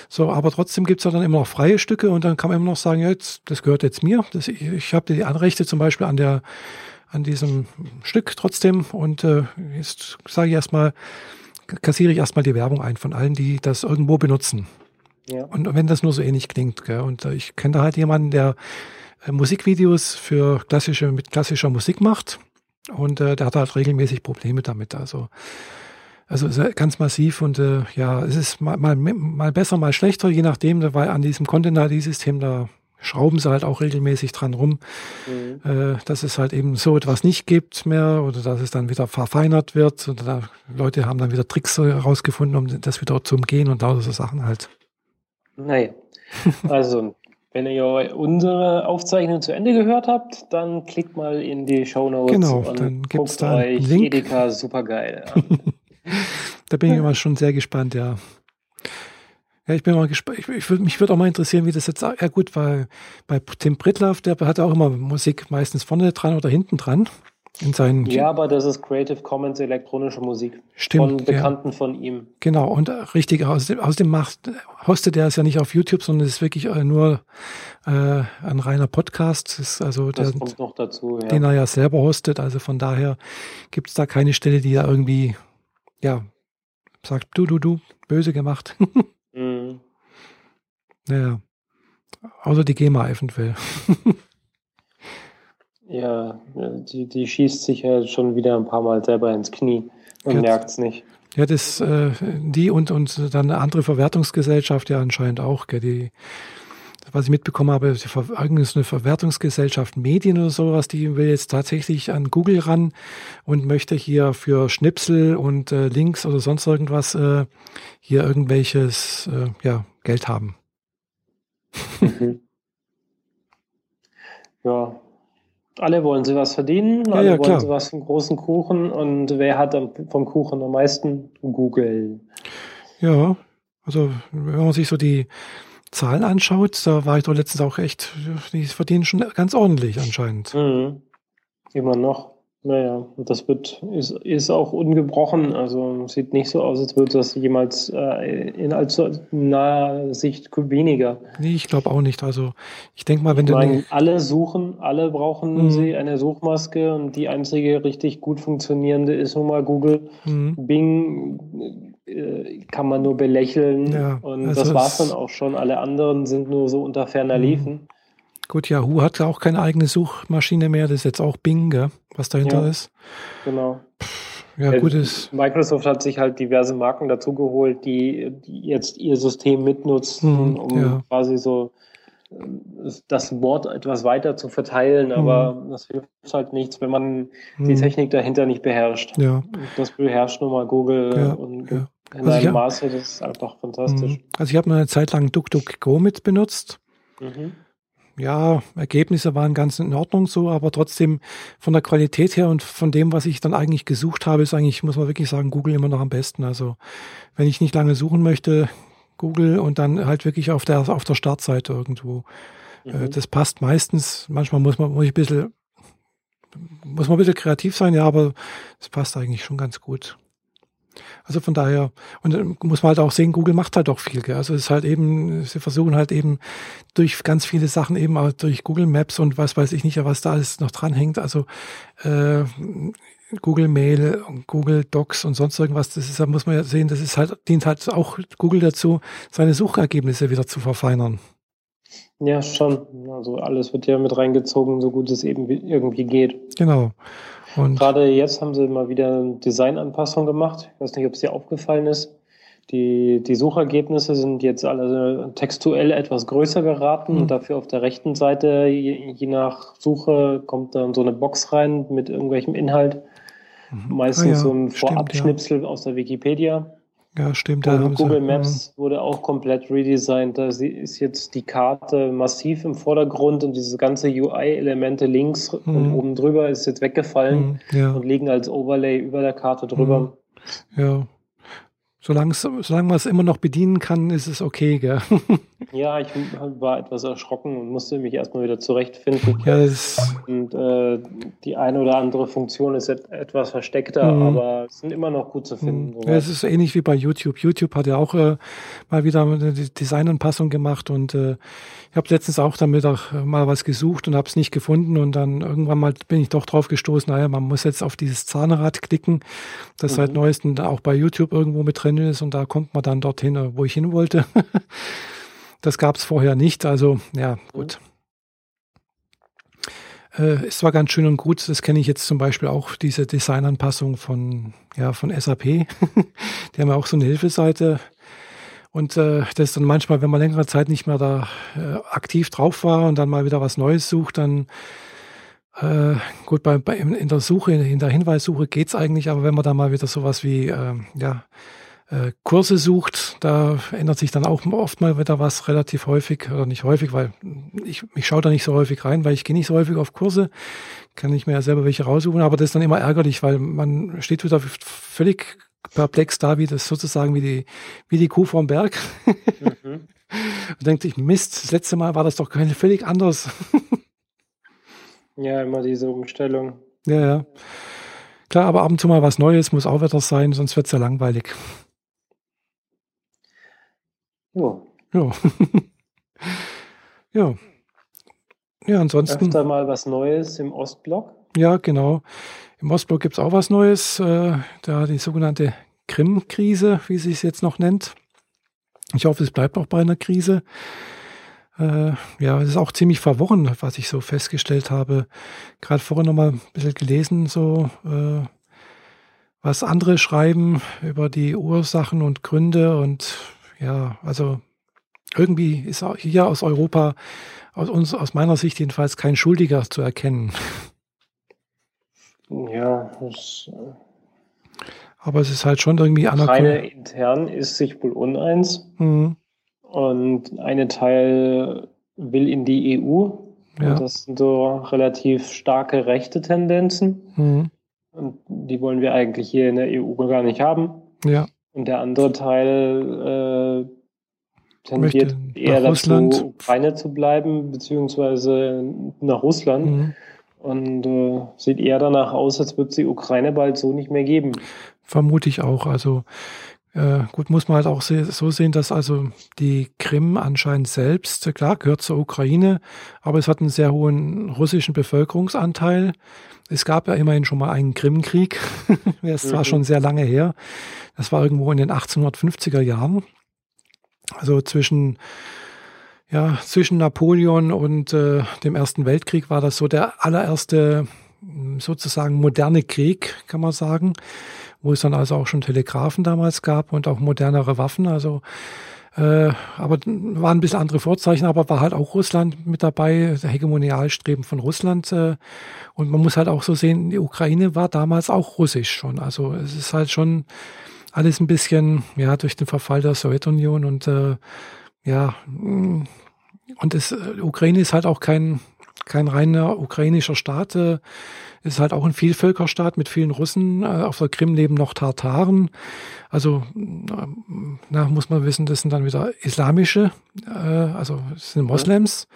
So, aber trotzdem gibt's ja dann immer noch freie Stücke und dann kann man immer noch sagen, ja, jetzt, das gehört jetzt mir. Das, ich ich habe die Anrechte zum Beispiel an der an diesem Stück trotzdem und äh, jetzt sage ich erstmal, kassiere ich erstmal die Werbung ein von allen, die das irgendwo benutzen. Ja. Und wenn das nur so ähnlich klingt. Gell? Und äh, ich kenne da halt jemanden, der äh, Musikvideos für klassische, mit klassischer Musik macht. Und äh, der hat halt regelmäßig Probleme damit. Also, also ganz massiv und äh, ja, es ist mal, mal, mal besser, mal schlechter, je nachdem, weil an diesem Content-ID-System da schrauben sie halt auch regelmäßig dran rum, mhm. äh, dass es halt eben so etwas nicht gibt mehr oder dass es dann wieder verfeinert wird. Oder da, Leute haben dann wieder Tricks herausgefunden, um das wieder zu umgehen und lauter so Sachen halt. Naja, also wenn ihr unsere Aufzeichnung zu Ende gehört habt, dann klickt mal in die Show Notes genau, und dann gibt's da euch Link. Edeka supergeil. da bin ich immer schon sehr gespannt, ja. Ja, ich bin mal gespannt. Ich, ich würd, mich würde auch mal interessieren, wie das jetzt, ja gut, weil bei Tim Brittlaff, der hat auch immer Musik meistens vorne dran oder hinten dran. In seinen ja, aber das ist Creative Commons elektronische Musik. Stimmt. Von Bekannten ja. von ihm. Genau, und richtig, außerdem, außerdem macht, hostet er es ja nicht auf YouTube, sondern es ist wirklich äh, nur äh, ein reiner Podcast. Das, ist also das der, kommt noch dazu, ja. Den er ja selber hostet. Also von daher gibt es da keine Stelle, die da irgendwie, ja, sagt, du, du, du, böse gemacht. Mhm. Naja. Außer die GEMA eventuell. ja, die, die schießt sich ja schon wieder ein paar Mal selber ins Knie und merkt es nicht. Ja, das, äh, die und, und dann eine andere Verwertungsgesellschaft ja anscheinend auch, gell, die was ich mitbekommen habe, eine Verwertungsgesellschaft Medien oder sowas, die will jetzt tatsächlich an Google ran und möchte hier für Schnipsel und äh, Links oder sonst irgendwas äh, hier irgendwelches äh, ja, Geld haben. Mhm. Ja, alle wollen sie was verdienen, alle ja, ja, wollen klar. sie was vom großen Kuchen und wer hat vom Kuchen am meisten? Google. Ja, also wenn man sich so die Zahlen anschaut, da war ich doch letztens auch echt, die verdienen schon ganz ordentlich anscheinend. Mhm. Immer noch. Naja, das wird, ist, ist auch ungebrochen. Also sieht nicht so aus, als würde das jemals äh, in allzu naher Sicht weniger. Nee, ich glaube auch nicht. Also ich denke mal, wenn ich du. Meine, alle suchen, alle brauchen mhm. sie eine Suchmaske und die einzige richtig gut funktionierende ist nun mal Google. Mhm. Bing äh, kann man nur belächeln ja, und also das war es dann auch schon. Alle anderen sind nur so unter ferner mhm. Gut, Yahoo hat ja auch keine eigene Suchmaschine mehr, das ist jetzt auch Bing, gell, was dahinter ja, ist. Genau. Ja, äh, gut ist. Microsoft hat sich halt diverse Marken dazugeholt, die, die jetzt ihr System mitnutzen, mhm, um ja. quasi so äh, das Wort etwas weiter zu verteilen, aber mhm. das hilft halt nichts, wenn man die mhm. Technik dahinter nicht beherrscht. Ja. Das beherrscht nun mal Google ja, und ja. in also einem Maße, das ist einfach fantastisch. Mhm. Also ich habe eine Zeit lang DuckDuckGo mit benutzt. Mhm ja, Ergebnisse waren ganz in Ordnung so, aber trotzdem von der Qualität her und von dem, was ich dann eigentlich gesucht habe, ist eigentlich, muss man wirklich sagen, Google immer noch am besten. Also wenn ich nicht lange suchen möchte, Google und dann halt wirklich auf der, auf der Startseite irgendwo. Äh, mhm. Das passt meistens. Manchmal muss man, muss ich ein bisschen, muss man ein bisschen kreativ sein, ja, aber es passt eigentlich schon ganz gut. Also von daher, und dann muss man halt auch sehen, Google macht halt auch viel. Gell? Also es ist halt eben, sie versuchen halt eben durch ganz viele Sachen eben auch durch Google Maps und was weiß ich nicht, was da alles noch dranhängt. Also äh, Google Mail, Google Docs und sonst irgendwas, das ist, da muss man ja sehen, das ist halt, dient halt auch Google dazu, seine Suchergebnisse wieder zu verfeinern. Ja, schon. Also alles wird ja mit reingezogen, so gut es eben irgendwie geht. Genau. Und Gerade jetzt haben sie mal wieder eine Designanpassung gemacht. Ich weiß nicht, ob es dir aufgefallen ist. Die, die Suchergebnisse sind jetzt alle textuell etwas größer geraten mhm. und dafür auf der rechten Seite, je, je, nach Suche, kommt dann so eine Box rein mit irgendwelchem Inhalt. Mhm. Meistens ah, ja, so ein Vorabschnipsel ja. aus der Wikipedia. Ja, stimmt. Und Google Maps ja. wurde auch komplett redesigned. Da ist jetzt die Karte massiv im Vordergrund und diese ganze UI-Elemente links mhm. und oben drüber ist jetzt weggefallen mhm, ja. und liegen als Overlay über der Karte drüber. Mhm. Ja. Solange, solange man es immer noch bedienen kann, ist es okay, gell? Ja, ich war etwas erschrocken und musste mich erstmal wieder zurechtfinden. Ja, und äh, die eine oder andere Funktion ist etwas versteckter, mhm. aber sind immer noch gut zu finden. Ja, es ist ähnlich wie bei YouTube. YouTube hat ja auch äh, mal wieder eine Designanpassung gemacht und äh, ich habe letztens auch damit auch mal was gesucht und habe es nicht gefunden und dann irgendwann mal bin ich doch drauf gestoßen, naja, man muss jetzt auf dieses Zahnrad klicken, das mhm. seit neuestem auch bei YouTube irgendwo mit drin ist und da kommt man dann dorthin, wo ich hin wollte. das gab es vorher nicht. Also ja, gut. Äh, ist zwar ganz schön und gut, das kenne ich jetzt zum Beispiel auch, diese Designanpassung von, ja, von SAP. Die haben ja auch so eine Hilfeseite. Und äh, das ist dann manchmal, wenn man längere Zeit nicht mehr da äh, aktiv drauf war und dann mal wieder was Neues sucht, dann äh, gut, bei, bei, in der Suche, in der Hinweissuche geht's eigentlich, aber wenn man da mal wieder sowas wie äh, ja, äh, Kurse sucht, da ändert sich dann auch oft mal wieder was relativ häufig, oder nicht häufig, weil ich, ich schaue da nicht so häufig rein, weil ich gehe nicht so häufig auf Kurse, kann ich mir ja selber welche raussuchen, aber das ist dann immer ärgerlich, weil man steht wieder völlig perplex da, wie das sozusagen wie die, wie die Kuh vom Berg. Mhm. Und denkt sich, Mist, das letzte Mal war das doch völlig anders. Ja, immer diese Umstellung. Ja, ja. Klar, aber ab und zu mal was Neues muss auch wieder sein, sonst wird es ja langweilig. Ja. Ja. ja. Ja, ansonsten. Öfter mal was Neues im Ostblock? Ja, genau. Im Ostblock gibt es auch was Neues. Äh, da die sogenannte Krim-Krise, wie sie es jetzt noch nennt. Ich hoffe, es bleibt auch bei einer Krise. Äh, ja, es ist auch ziemlich verworren, was ich so festgestellt habe. Gerade vorhin nochmal ein bisschen gelesen, so äh, was andere schreiben über die Ursachen und Gründe und ja, also irgendwie ist auch hier aus Europa, aus uns, aus meiner Sicht jedenfalls kein Schuldiger zu erkennen. Ja, das, äh, aber es ist halt schon irgendwie anerkannt. Reine intern ist sich wohl uneins. Mhm. Und eine Teil will in die EU. Ja. Das sind so relativ starke rechte Tendenzen. Mhm. Und die wollen wir eigentlich hier in der EU gar nicht haben. Ja. Und der andere Teil äh, tendiert eher dazu, Russland. Ukraine zu bleiben, beziehungsweise nach Russland. Mhm. Und äh, sieht eher danach aus, als würde es die Ukraine bald so nicht mehr geben. Vermute ich auch. Also äh, gut, muss man halt auch so sehen, dass also die Krim anscheinend selbst, klar, gehört zur Ukraine, aber es hat einen sehr hohen russischen Bevölkerungsanteil. Es gab ja immerhin schon mal einen Krimkrieg. Der ist mhm. zwar schon sehr lange her. Das war irgendwo in den 1850er Jahren. Also zwischen, ja, zwischen Napoleon und äh, dem Ersten Weltkrieg war das so der allererste sozusagen moderne Krieg, kann man sagen wo es dann also auch schon Telegrafen damals gab und auch modernere Waffen. Also äh, aber waren ein bisschen andere Vorzeichen, aber war halt auch Russland mit dabei, der Hegemonialstreben von Russland. Äh, und man muss halt auch so sehen, die Ukraine war damals auch russisch schon. Also es ist halt schon alles ein bisschen, ja, durch den Verfall der Sowjetunion und äh, ja, und es, Ukraine ist halt auch kein, kein reiner ukrainischer Staat. Äh, ist halt auch ein Vielvölkerstaat mit vielen Russen. Äh, auf der Krim leben noch Tartaren. Also na, muss man wissen, das sind dann wieder islamische, äh, also das sind Moslems,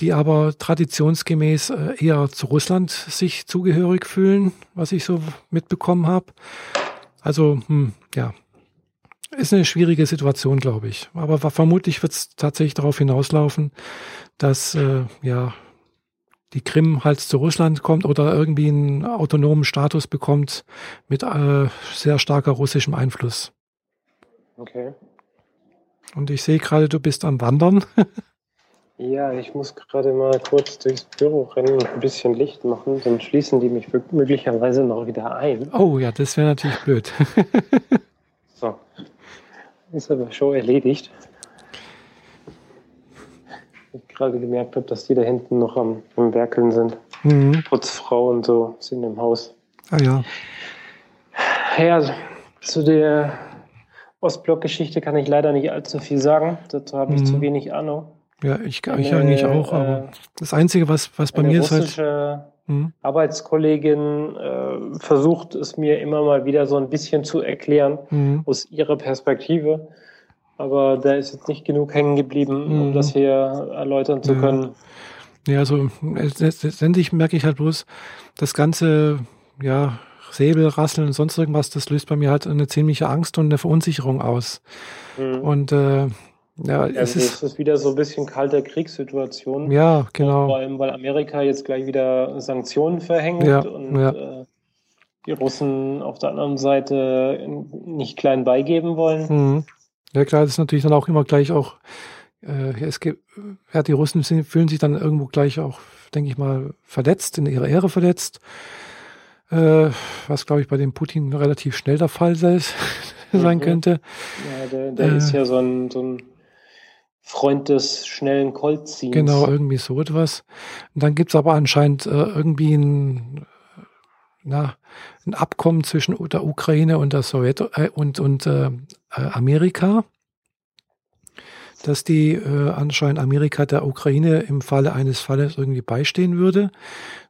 die aber traditionsgemäß äh, eher zu Russland sich zugehörig fühlen, was ich so mitbekommen habe. Also hm, ja, ist eine schwierige Situation, glaube ich. Aber vermutlich wird es tatsächlich darauf hinauslaufen, dass äh, ja die Krim halt zu Russland kommt oder irgendwie einen autonomen Status bekommt mit äh, sehr starker russischem Einfluss. Okay. Und ich sehe gerade, du bist am Wandern. ja, ich muss gerade mal kurz durchs Büro rennen und ein bisschen Licht machen, dann schließen die mich möglicherweise noch wieder ein. Oh ja, das wäre natürlich blöd. so. Ist aber schon erledigt gerade gemerkt habe, dass die da hinten noch am, am Werkeln sind. Mhm. Putzfrau und so sind im Haus. Ah ja. Ja, zu der Ostblock-Geschichte kann ich leider nicht allzu viel sagen. Dazu habe ich mhm. zu wenig Ahnung. Ja, ich, eine, ich eigentlich auch, aber äh, das Einzige, was, was bei mir ist halt. Mhm. Arbeitskollegin äh, versucht es mir immer mal wieder so ein bisschen zu erklären mhm. aus ihrer Perspektive aber da ist jetzt nicht genug hängen geblieben, um mhm. das hier erläutern zu können. Ja, also letztendlich merke ich halt bloß, das ganze, ja, Säbelrasseln und sonst irgendwas, das löst bei mir halt eine ziemliche Angst und eine Verunsicherung aus. Mhm. Und äh, ja, also es ist, ist wieder so ein bisschen kalte Kriegssituation. Ja, genau. Vor allem, weil Amerika jetzt gleich wieder Sanktionen verhängt ja, und ja. Äh, die Russen auf der anderen Seite nicht klein beigeben wollen. Mhm. Ja klar, das ist natürlich dann auch immer gleich auch äh, es gibt, ja, die Russen fühlen sich dann irgendwo gleich auch, denke ich mal, verletzt, in ihrer Ehre verletzt. Äh, was, glaube ich, bei dem Putin relativ schnell der Fall sei, sein mhm. könnte. Ja, der, der äh, ist ja so ein, so ein Freund des schnellen Coltziehens. Genau, irgendwie so etwas. Und dann gibt's aber anscheinend äh, irgendwie ein, na, ein Abkommen zwischen der Ukraine und der Sowjet äh, und, und äh Amerika dass die äh, anscheinend Amerika der Ukraine im Falle eines Falles irgendwie beistehen würde.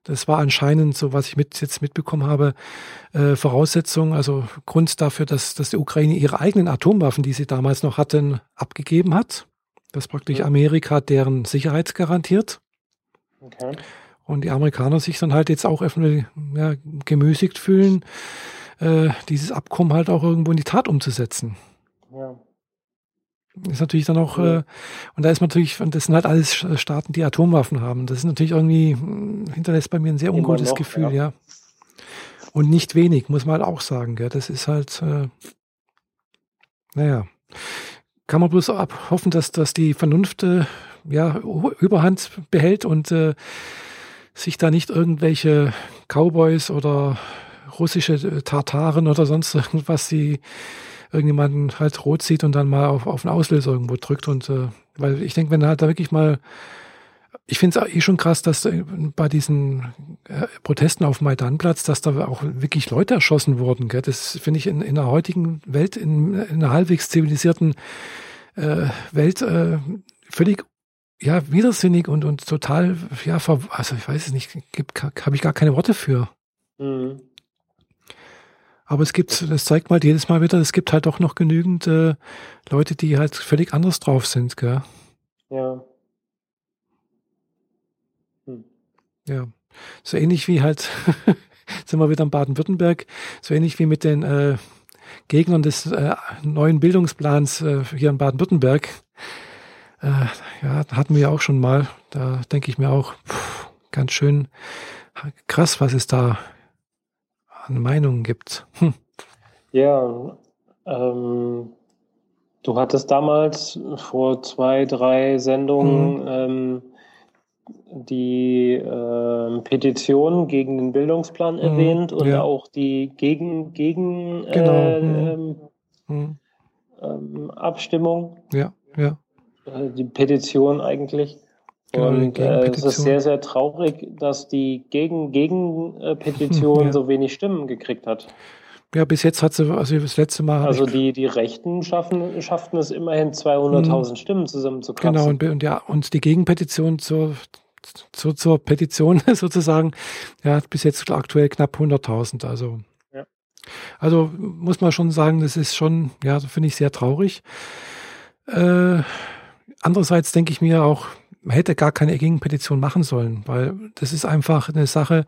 Das war anscheinend, so was ich mit, jetzt mitbekommen habe, äh, Voraussetzung, also Grund dafür, dass, dass die Ukraine ihre eigenen Atomwaffen, die sie damals noch hatten, abgegeben hat. Das praktisch ja. Amerika deren Sicherheit garantiert. Okay. Und die Amerikaner sich dann halt jetzt auch öffentlich ja, gemüßigt fühlen, äh, dieses Abkommen halt auch irgendwo in die Tat umzusetzen. Ist natürlich dann auch, äh, und da ist man natürlich, und das sind halt alles Staaten, die Atomwaffen haben. Das ist natürlich irgendwie, hm, hinterlässt bei mir ein sehr ungutes noch, Gefühl, ja. ja. Und nicht wenig, muss man halt auch sagen, gell. Das ist halt, äh, naja. Kann man bloß ab hoffen, dass, dass die Vernunft äh, ja, Überhand behält und äh, sich da nicht irgendwelche Cowboys oder russische Tartaren oder sonst irgendwas, die irgendjemanden halt rot sieht und dann mal auf, auf einen Auslöser irgendwo drückt. Und äh, weil ich denke, wenn halt da wirklich mal, ich finde es eh schon krass, dass bei diesen äh, Protesten auf Maidanplatz, dass da auch wirklich Leute erschossen wurden. Gell? Das finde ich in, in der heutigen Welt, in, in einer halbwegs zivilisierten äh, Welt äh, völlig ja, widersinnig und, und total, ja, also ich weiß es nicht, habe ich gar keine Worte für. Mhm. Aber es gibt, das zeigt mal jedes Mal wieder, es gibt halt doch noch genügend äh, Leute, die halt völlig anders drauf sind, gell? Ja. Hm. Ja. So ähnlich wie halt, sind wir wieder in Baden-Württemberg, so ähnlich wie mit den äh, Gegnern des äh, neuen Bildungsplans äh, hier in Baden-Württemberg. Äh, ja, hatten wir auch schon mal. Da denke ich mir auch, pff, ganz schön krass, was es da an Meinungen gibt. Hm. Ja, ähm, du hattest damals vor zwei, drei Sendungen mhm. ähm, die äh, Petition gegen den Bildungsplan mhm. erwähnt und ja. auch die gegen, gegen genau. äh, mhm. ähm. Abstimmung. Ja, ja. Äh, die Petition eigentlich. Genau, und äh, es ist sehr, sehr traurig, dass die Gegen-Gegen-Petition ja. so wenig Stimmen gekriegt hat. Ja, bis jetzt hat sie, also das letzte Mal. Also die, die Rechten schaffen, schafften es immerhin 200.000 mhm. Stimmen zusammenzukratzen. Genau, und, und, ja, und die Gegenpetition zur, zur, zur Petition sozusagen, ja, hat bis jetzt aktuell knapp 100.000. Also, ja. also muss man schon sagen, das ist schon, ja, finde ich sehr traurig. Äh, andererseits denke ich mir auch, man hätte gar keine Gegenpetition machen sollen, weil das ist einfach eine Sache,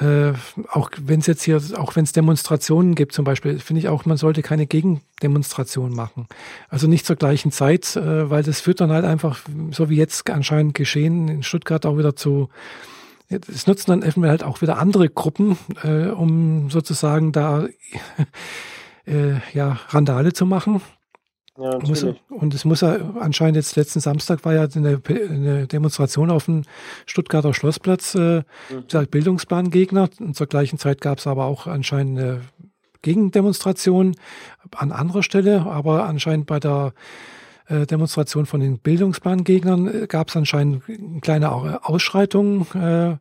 äh, auch wenn es jetzt hier, auch wenn es Demonstrationen gibt zum Beispiel, finde ich auch, man sollte keine Gegendemonstration machen. Also nicht zur gleichen Zeit, äh, weil das führt dann halt einfach, so wie jetzt anscheinend geschehen, in Stuttgart auch wieder zu, es nutzen dann eventuell halt auch wieder andere Gruppen, äh, um sozusagen da äh, ja, Randale zu machen. Ja, muss, und es muss ja anscheinend jetzt letzten Samstag war ja eine, eine Demonstration auf dem Stuttgarter Schlossplatz, äh, mhm. Bildungsplangegner. Und zur gleichen Zeit gab es aber auch anscheinend eine Gegendemonstration an anderer Stelle, aber anscheinend bei der äh, Demonstration von den Bildungsplangegnern äh, gab es anscheinend kleine Ausschreitungen, äh,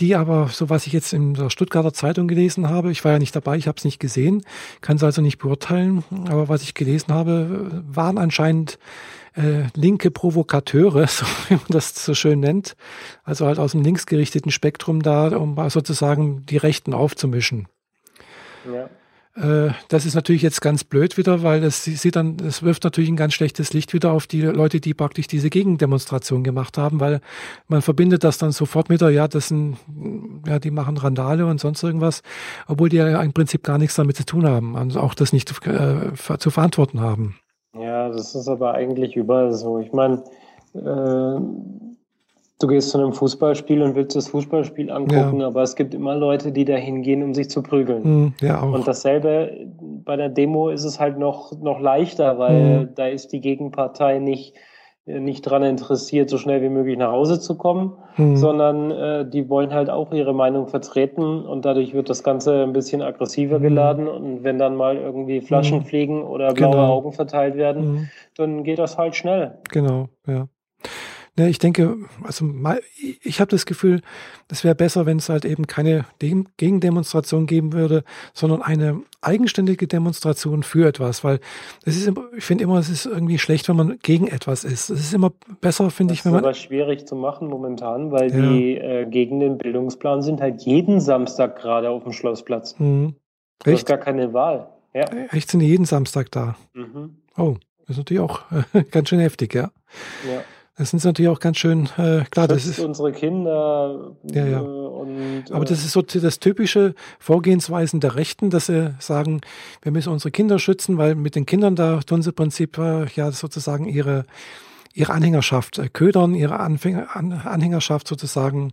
die aber, so was ich jetzt in der Stuttgarter Zeitung gelesen habe, ich war ja nicht dabei, ich habe es nicht gesehen, kann es also nicht beurteilen, aber was ich gelesen habe, waren anscheinend äh, linke Provokateure, so wie man das so schön nennt, also halt aus dem linksgerichteten Spektrum da, um sozusagen die Rechten aufzumischen. Ja. Äh, das ist natürlich jetzt ganz blöd wieder, weil das sieht dann, das wirft natürlich ein ganz schlechtes Licht wieder auf die Leute, die praktisch diese Gegendemonstration gemacht haben, weil man verbindet das dann sofort mit der, ja, das sind, ja, die machen Randale und sonst irgendwas, obwohl die ja im Prinzip gar nichts damit zu tun haben, also auch das nicht äh, zu verantworten haben. Ja, das ist aber eigentlich überall so. Ich meine, äh, du gehst zu einem Fußballspiel und willst das Fußballspiel angucken, ja. aber es gibt immer Leute, die da hingehen, um sich zu prügeln. Mhm, ja, auch. Und dasselbe bei der Demo ist es halt noch, noch leichter, weil mhm. da ist die Gegenpartei nicht nicht daran interessiert, so schnell wie möglich nach Hause zu kommen, mhm. sondern äh, die wollen halt auch ihre Meinung vertreten und dadurch wird das Ganze ein bisschen aggressiver mhm. geladen und wenn dann mal irgendwie Flaschen mhm. fliegen oder blaue genau. Augen verteilt werden, mhm. dann geht das halt schnell. Genau, ja. Ne, ich denke, also ich habe das Gefühl, es wäre besser, wenn es halt eben keine Gegendemonstration geben würde, sondern eine eigenständige Demonstration für etwas, weil es ist, ich finde immer, es ist irgendwie schlecht, wenn man gegen etwas ist. Es ist immer besser, finde ich, wenn man. Das ist aber schwierig zu machen momentan, weil ja. die äh, gegen den Bildungsplan sind halt jeden Samstag gerade auf dem Schlossplatz. Mhm. Du hast gar keine Wahl. Ja. Echt sind die jeden Samstag da. Mhm. Oh, das ist natürlich auch äh, ganz schön heftig, ja. Ja. Das ist natürlich auch ganz schön, äh, klar, das ist unsere Kinder. Ja, ja. Äh, und, Aber das ist so das typische Vorgehensweisen der Rechten, dass sie sagen, wir müssen unsere Kinder schützen, weil mit den Kindern da tun sie im Prinzip äh, ja sozusagen ihre ihre Anhängerschaft äh, ködern, ihre Anfänger, Anhängerschaft sozusagen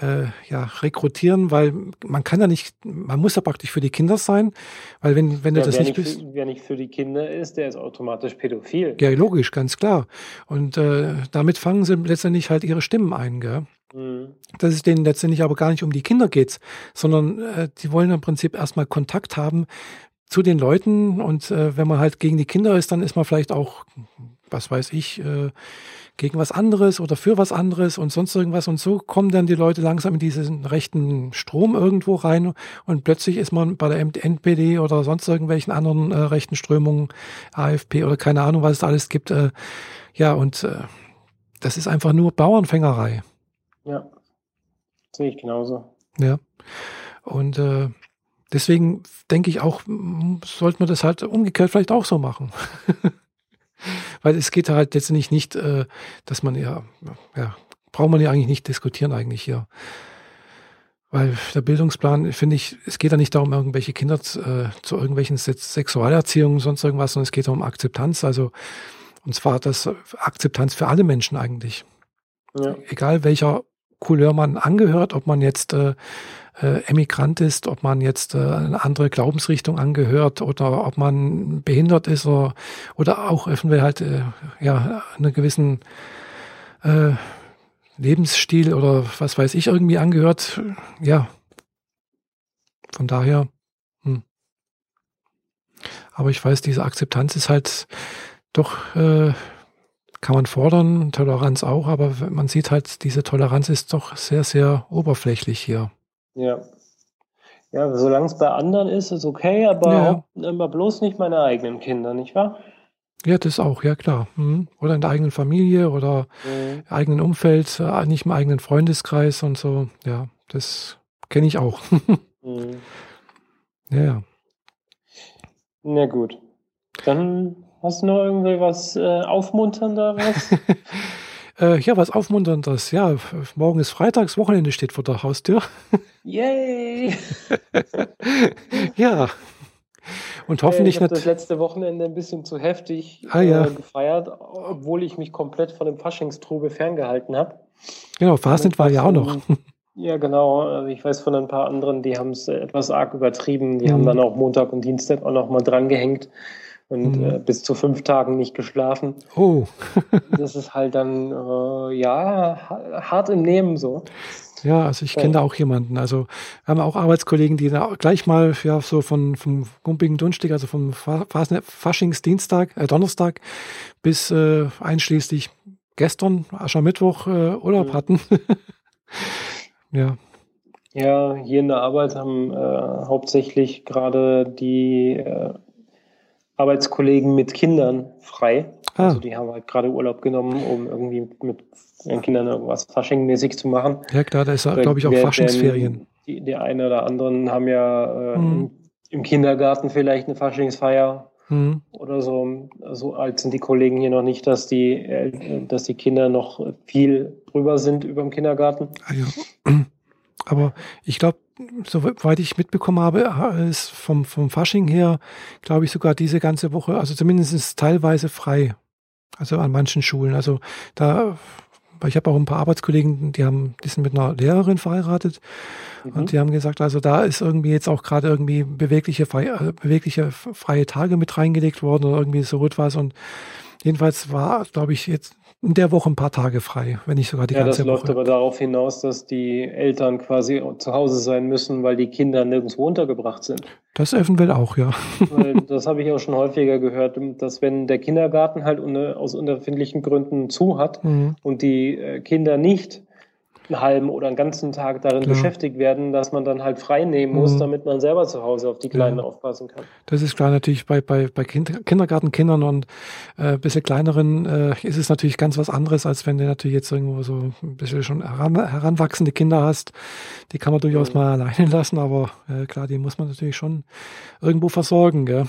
äh, ja rekrutieren, weil man kann ja nicht, man muss ja praktisch für die Kinder sein, weil wenn wenn ja, du das nicht, bist, wer nicht für die Kinder ist, der ist automatisch pädophil. Ja, logisch, ganz klar. Und äh, damit fangen sie letztendlich halt ihre Stimmen ein, gell? Mhm. Dass es denen letztendlich aber gar nicht um die Kinder geht, sondern äh, die wollen im Prinzip erstmal Kontakt haben zu den Leuten und äh, wenn man halt gegen die Kinder ist, dann ist man vielleicht auch was weiß ich, äh, gegen was anderes oder für was anderes und sonst irgendwas. Und so kommen dann die Leute langsam in diesen rechten Strom irgendwo rein und plötzlich ist man bei der NPD oder sonst irgendwelchen anderen äh, rechten Strömungen, AFP oder keine Ahnung, was es alles gibt. Äh, ja, und äh, das ist einfach nur Bauernfängerei. Ja, sehe ich genauso. Ja, und äh, deswegen denke ich auch, sollte man das halt umgekehrt vielleicht auch so machen. Weil es geht halt letztendlich nicht, äh, dass man ja, ja, braucht man ja eigentlich nicht diskutieren eigentlich hier. Weil der Bildungsplan, finde ich, es geht ja nicht darum, irgendwelche Kinder äh, zu irgendwelchen Sexualerziehungen, sonst irgendwas, sondern es geht um Akzeptanz. Also, und zwar das Akzeptanz für alle Menschen eigentlich. Ja. Egal welcher Couleur man angehört, ob man jetzt äh, äh, Emigrant ist, ob man jetzt äh, eine andere Glaubensrichtung angehört oder ob man behindert ist oder, oder auch eventuell halt äh, ja einen gewissen äh, Lebensstil oder was weiß ich irgendwie angehört. Ja, von daher. Hm. Aber ich weiß, diese Akzeptanz ist halt doch, äh, kann man fordern, Toleranz auch, aber man sieht halt, diese Toleranz ist doch sehr, sehr oberflächlich hier. Ja. Ja, solange es bei anderen ist, ist okay, aber ja. immer bloß nicht meine eigenen Kinder, nicht wahr? Ja, das auch, ja klar. Mhm. Oder in der eigenen Familie oder mhm. eigenen Umfeld, äh, nicht im eigenen Freundeskreis und so. Ja, das kenne ich auch. mhm. Ja. Na gut. Dann hast du noch irgendwie was äh, Aufmunternderes? Äh, ja, was Aufmunterndes. Ja, morgen ist Freitags, Wochenende steht vor der Haustür. Yay! ja. Und hoffentlich ich habe das letzte Wochenende ein bisschen zu heftig ah, ja. äh, gefeiert, obwohl ich mich komplett von dem Faschingstrube ferngehalten habe. Genau, Fastnet war ja auch noch. Ja, genau. Also ich weiß von ein paar anderen, die haben es etwas arg übertrieben. Die mhm. haben dann auch Montag und Dienstag auch noch mal dran gehängt und mhm. äh, bis zu fünf Tagen nicht geschlafen. Oh. das ist halt dann, äh, ja, hart im Nehmen so. Ja, also ich kenne ja. da auch jemanden. Also wir haben auch Arbeitskollegen, die da gleich mal ja so von vom gumpigen Dunstig, also vom Faschingsdienstag, äh, Donnerstag bis äh, einschließlich gestern, Aschermittwoch, äh, Urlaub mhm. hatten. ja. Ja, hier in der Arbeit haben äh, hauptsächlich gerade die äh, Arbeitskollegen mit Kindern frei. Ah. Also die haben halt gerade Urlaub genommen, um irgendwie mit ihren Kindern irgendwas Faschingmäßig zu machen. Ja klar, da ist glaube ich auch Faschingsferien. Die, die eine oder anderen haben ja äh, mhm. im Kindergarten vielleicht eine Faschingsfeier mhm. oder so. So alt sind die Kollegen hier noch nicht, dass die, äh, dass die Kinder noch viel drüber sind über dem Kindergarten. Ah, ja. Aber ich glaube, soweit ich mitbekommen habe, ist vom, vom Fasching her, glaube ich, sogar diese ganze Woche, also zumindest teilweise frei. Also an manchen Schulen. Also da, weil ich habe auch ein paar Arbeitskollegen, die haben, die sind mit einer Lehrerin verheiratet mhm. und die haben gesagt, also da ist irgendwie jetzt auch gerade irgendwie bewegliche, freie, bewegliche freie Tage mit reingelegt worden oder irgendwie so etwas und jedenfalls war, glaube ich, jetzt in der Woche ein paar Tage frei, wenn nicht sogar die ja, ganze Woche. Ja, das läuft aber darauf hinaus, dass die Eltern quasi zu Hause sein müssen, weil die Kinder nirgendwo untergebracht sind. Das eventuell auch, ja. Weil das habe ich auch schon häufiger gehört, dass wenn der Kindergarten halt aus unerfindlichen Gründen zu hat mhm. und die äh, Kinder nicht einen halben oder einen ganzen Tag darin klar. beschäftigt werden, dass man dann halt frei nehmen muss, mhm. damit man selber zu Hause auf die Kleinen ja. aufpassen kann. Das ist klar, natürlich bei, bei, bei kind, Kindergartenkindern und äh, bisschen kleineren äh, ist es natürlich ganz was anderes, als wenn du natürlich jetzt irgendwo so ein bisschen schon heran, heranwachsende Kinder hast. Die kann man durchaus mhm. mal alleine lassen, aber äh, klar, die muss man natürlich schon irgendwo versorgen, gell?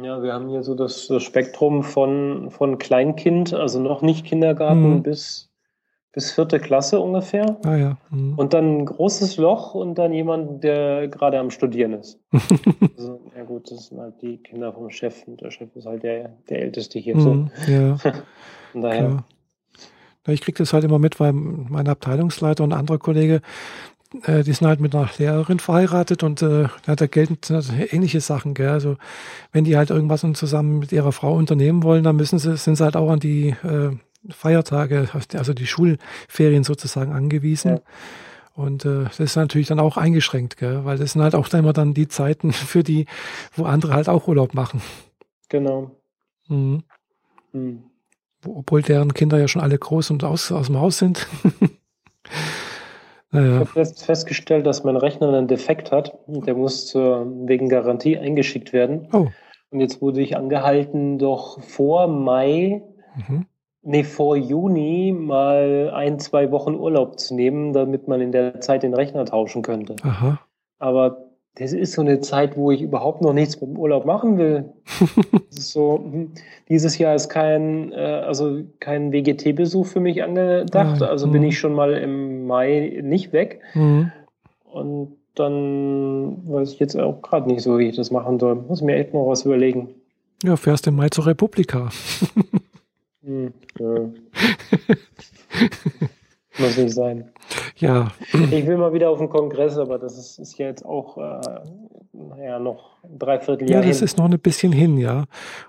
Ja, wir haben hier so das, das Spektrum von, von Kleinkind, also noch nicht Kindergarten, mhm. bis bis vierte Klasse ungefähr. Ah ja. Mhm. Und dann ein großes Loch und dann jemand, der gerade am Studieren ist. also, ja gut, das sind halt die Kinder vom Chef und der Chef ist halt der, der Älteste hier. Mhm, so. Ja. Von daher. Ja. Ich kriege das halt immer mit, weil mein Abteilungsleiter und ein anderer Kollege, äh, die sind halt mit einer Lehrerin verheiratet und äh, da gelten ähnliche Sachen. Gell? Also wenn die halt irgendwas zusammen mit ihrer Frau unternehmen wollen, dann müssen sie, sind sie halt auch an die äh, Feiertage, also die Schulferien sozusagen angewiesen. Ja. Und äh, das ist natürlich dann auch eingeschränkt, gell? weil das sind halt auch dann immer dann die Zeiten für die, wo andere halt auch Urlaub machen. Genau. Mhm. Mhm. Obwohl deren Kinder ja schon alle groß und aus, aus dem Haus sind. naja. Ich habe jetzt festgestellt, dass mein Rechner einen Defekt hat. Der muss zur, wegen Garantie eingeschickt werden. Oh. Und jetzt wurde ich angehalten, doch vor Mai mhm nee, vor Juni mal ein, zwei Wochen Urlaub zu nehmen, damit man in der Zeit den Rechner tauschen könnte. Aha. Aber das ist so eine Zeit, wo ich überhaupt noch nichts mit dem Urlaub machen will. so, hm, dieses Jahr ist kein, äh, also kein WGT-Besuch für mich angedacht. also bin ich schon mal im Mai nicht weg. Mhm. Und dann weiß ich jetzt auch gerade nicht so, wie ich das machen soll. Muss mir echt noch was überlegen. Ja, fährst im Mai zur Republika. Hm, ja. Muss nicht sein. Ja. Ich will mal wieder auf den Kongress, aber das ist, ist ja jetzt auch äh, naja, noch ein Dreivierteljahr. Ja, das hin. ist noch ein bisschen hin, ja.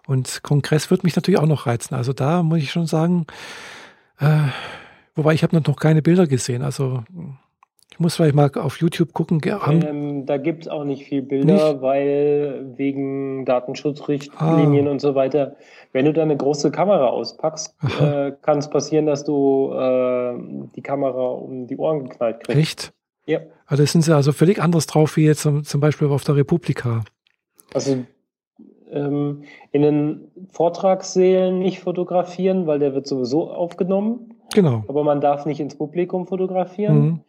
Und Kongress wird mich natürlich auch noch reizen. Also da muss ich schon sagen, äh, wobei ich habe noch keine Bilder gesehen. Also ich muss vielleicht mal auf YouTube gucken. Ähm, da gibt es auch nicht viel Bilder, nicht? weil wegen Datenschutzrichtlinien ah. und so weiter, wenn du da eine große Kamera auspackst, äh, kann es passieren, dass du äh, die Kamera um die Ohren geknallt kriegst. Echt? Ja. Also sind sie also völlig anders drauf wie jetzt zum, Beispiel auf der Republika. Also ähm, in den Vortragssälen nicht fotografieren, weil der wird sowieso aufgenommen. Genau. Aber man darf nicht ins Publikum fotografieren. Mhm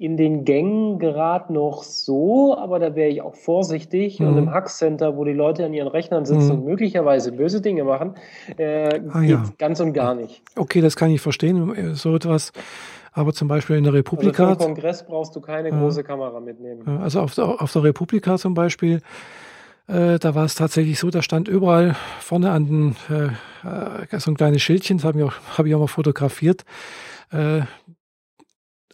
in den Gängen gerade noch so, aber da wäre ich auch vorsichtig. Mhm. Und im Hackcenter, wo die Leute an ihren Rechnern sitzen mhm. und möglicherweise böse Dinge machen, äh, ah, ja. ganz und gar nicht. Okay, das kann ich verstehen, so etwas. Aber zum Beispiel in der Republika. Also den Kongress brauchst du keine äh, große Kamera mitnehmen. Also auf der, auf der Republika zum Beispiel, äh, da war es tatsächlich so, da stand überall vorne an den, äh, so ein kleines Schildchen, das habe ich, auch, hab ich auch mal fotografiert.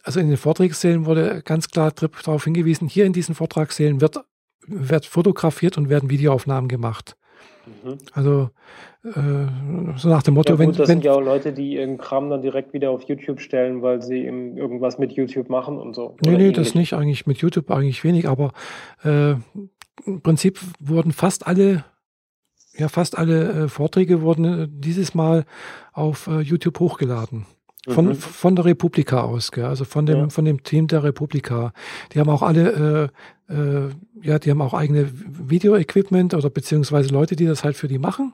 Also in den Vortragssälen wurde ganz klar darauf hingewiesen, hier in diesen Vortragssälen wird, wird fotografiert und werden Videoaufnahmen gemacht. Mhm. Also äh, so nach dem Motto, ja, gut, wenn. Das wenn, sind ja auch Leute, die ihren Kram dann direkt wieder auf YouTube stellen, weil sie eben irgendwas mit YouTube machen und so. Nee, nee, ähnlich. das nicht. Eigentlich mit YouTube eigentlich wenig, aber äh, im Prinzip wurden fast alle ja, fast alle äh, Vorträge wurden äh, dieses Mal auf äh, YouTube hochgeladen. Von, mhm. von der Republika aus, gell? also von dem, ja. von dem Team der Republika. Die haben auch alle, äh, äh, ja, die haben auch eigene Video-Equipment oder beziehungsweise Leute, die das halt für die machen.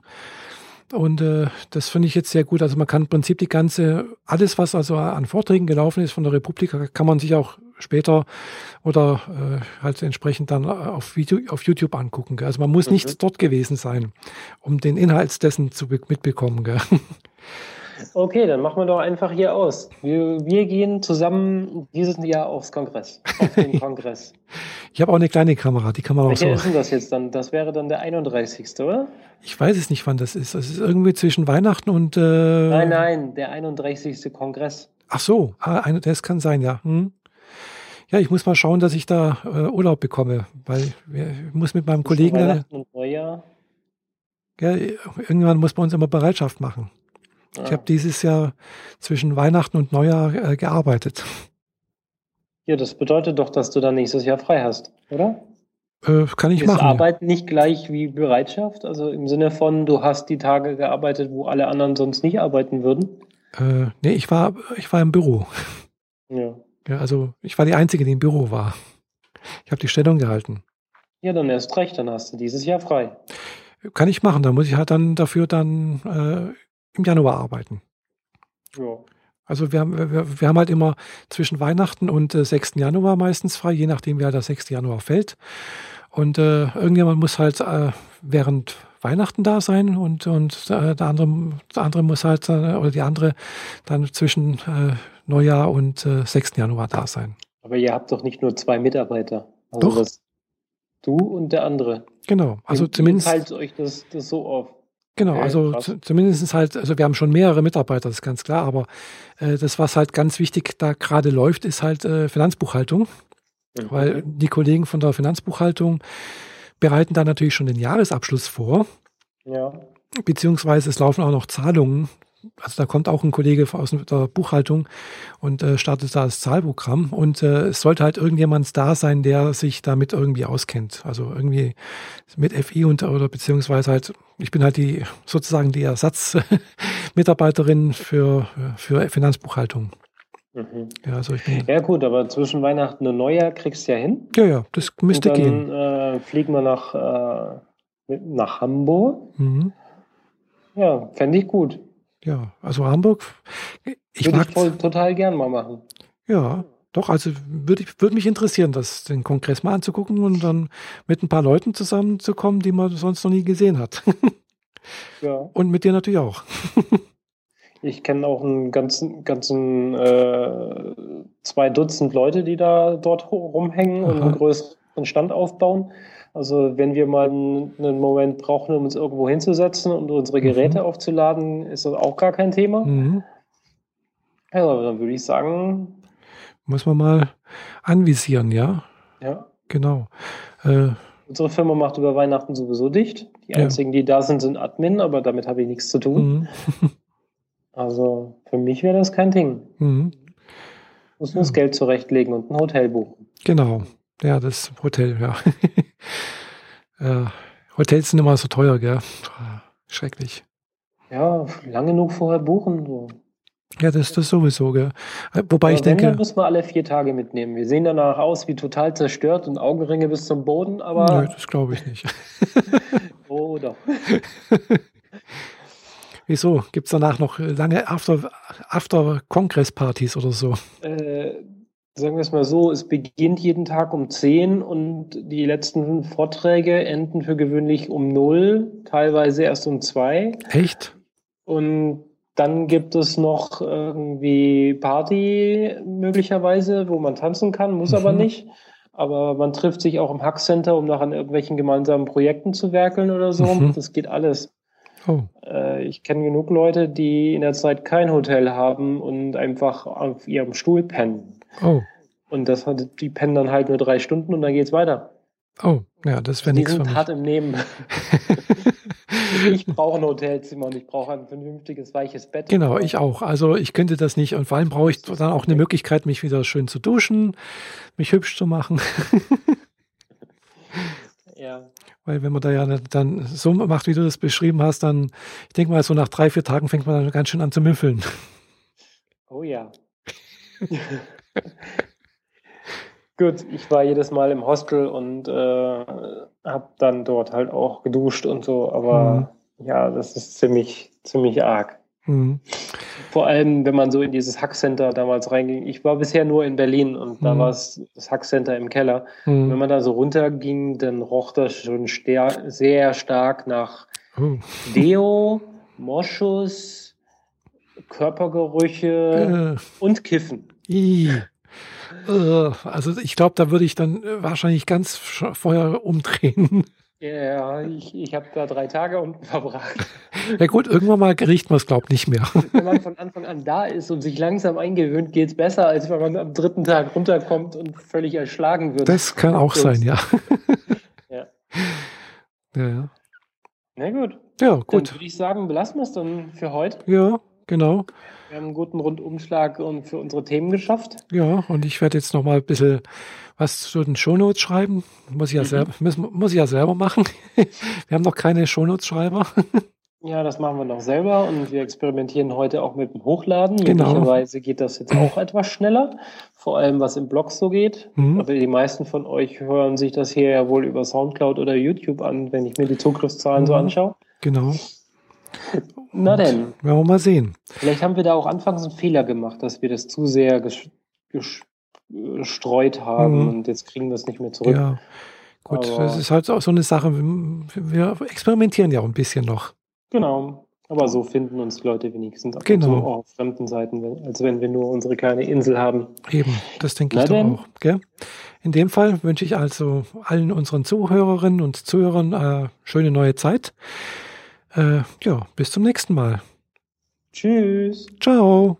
Und äh, das finde ich jetzt sehr gut. Also man kann im Prinzip die ganze, alles, was also an Vorträgen gelaufen ist von der Republika, kann man sich auch später oder äh, halt entsprechend dann auf, Video, auf YouTube angucken. Gell? Also man muss mhm. nicht dort gewesen sein, um den Inhalt dessen zu mitbekommen. Gell? Okay, dann machen wir doch einfach hier aus. Wir, wir gehen zusammen dieses Jahr aufs Kongress. Auf den Kongress. ich habe auch eine kleine Kamera, die kann man Welche auch so. ist denn das jetzt dann? Das wäre dann der 31. oder? Ich weiß es nicht, wann das ist. Das ist irgendwie zwischen Weihnachten und. Äh nein, nein, der 31. Kongress. Ach so, ah, das kann sein, ja. Hm. Ja, ich muss mal schauen, dass ich da äh, Urlaub bekomme, weil ich muss mit meinem Kollegen. Weihnachten und Neujahr. Ja, irgendwann muss man uns immer Bereitschaft machen. Ich habe dieses Jahr zwischen Weihnachten und Neujahr äh, gearbeitet. Ja, das bedeutet doch, dass du dann nächstes Jahr frei hast, oder? Äh, kann ich Ist machen. Arbeiten nicht gleich wie Bereitschaft? Also im Sinne von, du hast die Tage gearbeitet, wo alle anderen sonst nicht arbeiten würden? Äh, nee, ich war, ich war im Büro. Ja. Ja, also ich war die Einzige, die im Büro war. Ich habe die Stellung gehalten. Ja, dann erst recht, dann hast du dieses Jahr frei. Kann ich machen. Da muss ich halt dann dafür dann äh, im Januar arbeiten. Ja. Also wir haben, wir, wir haben halt immer zwischen Weihnachten und äh, 6. Januar meistens frei, je nachdem, wie halt der 6. Januar fällt. Und äh, irgendjemand muss halt äh, während Weihnachten da sein und, und äh, der, andere, der andere muss halt, äh, oder die andere dann zwischen äh, Neujahr und äh, 6. Januar da sein. Aber ihr habt doch nicht nur zwei Mitarbeiter. Also Doch. Du und der andere. Genau, also Ihr- zumindest. Teilt euch das, das so auf. Genau, Okay, also krass. zu- zumindest halt, also wir haben schon mehrere Mitarbeiter, das ist ganz klar, aber äh, das, was halt ganz wichtig da gerade läuft, ist halt äh, Finanzbuchhaltung, weil die Kollegen von der Finanzbuchhaltung bereiten da natürlich schon den Jahresabschluss vor, Ja. beziehungsweise es laufen auch noch Zahlungen. Also da kommt auch ein Kollege aus der Buchhaltung und äh, startet da das Zahlprogramm und äh, es sollte halt irgendjemand da sein, der sich damit irgendwie auskennt. Also irgendwie mit FI und oder beziehungsweise halt, ich bin halt die sozusagen die Ersatzmitarbeiterin für, für Finanzbuchhaltung. Mhm. Ja, also Ja gut, aber zwischen Weihnachten und Neujahr kriegst du ja hin. ja, ja, das müsste und dann, gehen. Äh, fliegen wir nach, äh, nach Hamburg. Mhm. Ja, fände ich gut. Ja, also Hamburg, ich Würde mag, ich voll, total gern mal machen. ja, doch, also würde ich, würde mich interessieren, das, den Kongress mal anzugucken und dann mit ein paar Leuten zusammenzukommen, die man sonst noch nie gesehen hat. Ja. Und mit dir natürlich auch. Ich kenne auch einen ganzen, ganzen äh, zwei Dutzend Leute, die da dort rumhängen und Aha. einen größeren Stand aufbauen. Also wenn wir mal einen, Moment brauchen, um uns irgendwo hinzusetzen und unsere Geräte Mhm. aufzuladen, ist das auch gar kein Thema. Mhm. Ja, dann würde ich sagen, Muss man mal anvisieren, ja, ja, genau. Äh, unsere Firma macht über Weihnachten sowieso dicht. Die Ja. einzigen, die da sind, sind Admin, aber damit habe ich nichts zu tun. mhm. Also für mich wäre das kein Ding. Mhm. Muss nur das Geld zurechtlegen und ein Hotel buchen. Genau. Ja, das Hotel, ja. äh, Hotels sind immer so teuer, gell? Schrecklich. Ja, lang genug vorher buchen. So. Ja, das das sowieso, gell? Äh, Wobei ich Aber wenn, dann denke, muss man alle vier Tage mitnehmen. Wir sehen danach aus wie total zerstört und Augenringe bis zum Boden, aber nö, das glaube ich nicht. oh doch. Wieso? Gibt es danach noch lange After- After-Kongress-Partys oder so? Äh, sagen wir es mal so, es beginnt jeden Tag um 10 und die letzten Vorträge enden für gewöhnlich um 0, teilweise erst um 2. Echt? Und dann gibt es noch irgendwie Party möglicherweise, wo man tanzen kann, muss aber Mhm. nicht. Aber man trifft sich auch im Hackcenter, um noch an irgendwelchen gemeinsamen Projekten zu werkeln oder so. Mhm. Das geht alles. Oh, Äh, ich kenne genug Leute, die in der Zeit kein Hotel haben und einfach auf ihrem Stuhl pennen. Oh, Und das hat, die pennen dann halt nur drei Stunden und dann geht's weiter. oh. Ja, das wäre Die nichts für sind mich. hart im Nehmen. ich brauche ein Hotelzimmer und ich brauche ein vernünftiges, weiches Bett. Genau, ich auch. Also ich könnte das nicht und vor allem brauche ich dann auch eine Möglichkeit, mich wieder schön zu duschen, mich hübsch zu machen. Ja. Weil wenn man da ja dann so macht, wie du das beschrieben hast, dann, ich denke mal, so nach drei, vier Tagen fängt man dann ganz schön an zu müffeln. Oh ja. Gut, ich war jedes Mal im Hostel und äh, habe dann dort halt auch geduscht und so, aber ja, das ist ziemlich, ziemlich arg. Mhm. Vor allem, wenn man so in dieses Hackcenter damals reinging. Ich war bisher nur in Berlin und da Mhm. war es das Hackcenter im Keller. Wenn Mhm. man da so runterging, dann roch das schon sehr stark nach Oh. Deo, Moschus, Körpergerüche Äh, und Kiffen. i. Äh, also ich glaube, da würde ich dann äh, wahrscheinlich ganz vorher umdrehen. Ja, ich, ich habe da drei Tage unten verbracht. Ja gut, irgendwann mal riecht man es, glaube ich, nicht mehr. Wenn man von Anfang an da ist und sich langsam eingewöhnt, geht's besser, als wenn man am dritten Tag runterkommt und völlig erschlagen wird. Das kann auch sein, ja. Ja. Ja, ja. Na gut, ja dann gut. würde ich sagen, belassen wir es dann für heute. Ja, genau. Wir haben einen guten Rundumschlag und für unsere Themen geschafft. Ja, und ich werde jetzt noch mal ein bisschen was zu den Shownotes schreiben. Muss ich ja, mhm. selber, muss, muss ich ja selber machen. wir haben noch keine Shownotes-Schreiber. Ja, das machen wir noch selber und wir experimentieren heute auch mit dem Hochladen. Genau. Möglicherweise geht das jetzt auch etwas schneller, vor allem was im Blog so geht. Mhm. Aber die meisten von euch hören sich das hier ja wohl über Soundcloud oder YouTube an, wenn ich mir die Zugriffszahlen mhm. so anschaue. Genau. Na denn. Werden wir mal sehen. Vielleicht haben wir da auch anfangs einen Fehler gemacht, dass wir das zu sehr gestreut haben mhm. und jetzt kriegen wir es nicht mehr zurück. Ja. Gut, Aber das ist halt auch so eine Sache. Wir experimentieren ja auch ein bisschen noch. Genau. Aber so finden uns Leute wenigstens genau. so auf fremden Seiten, als wenn wir nur unsere kleine Insel haben. Eben, das denke ich doch auch. Gell? In dem Fall wünsche ich also allen unseren Zuhörerinnen und Zuhörern äh, schöne neue Zeit. Äh, ja, bis zum nächsten Mal. Tschüss. Ciao.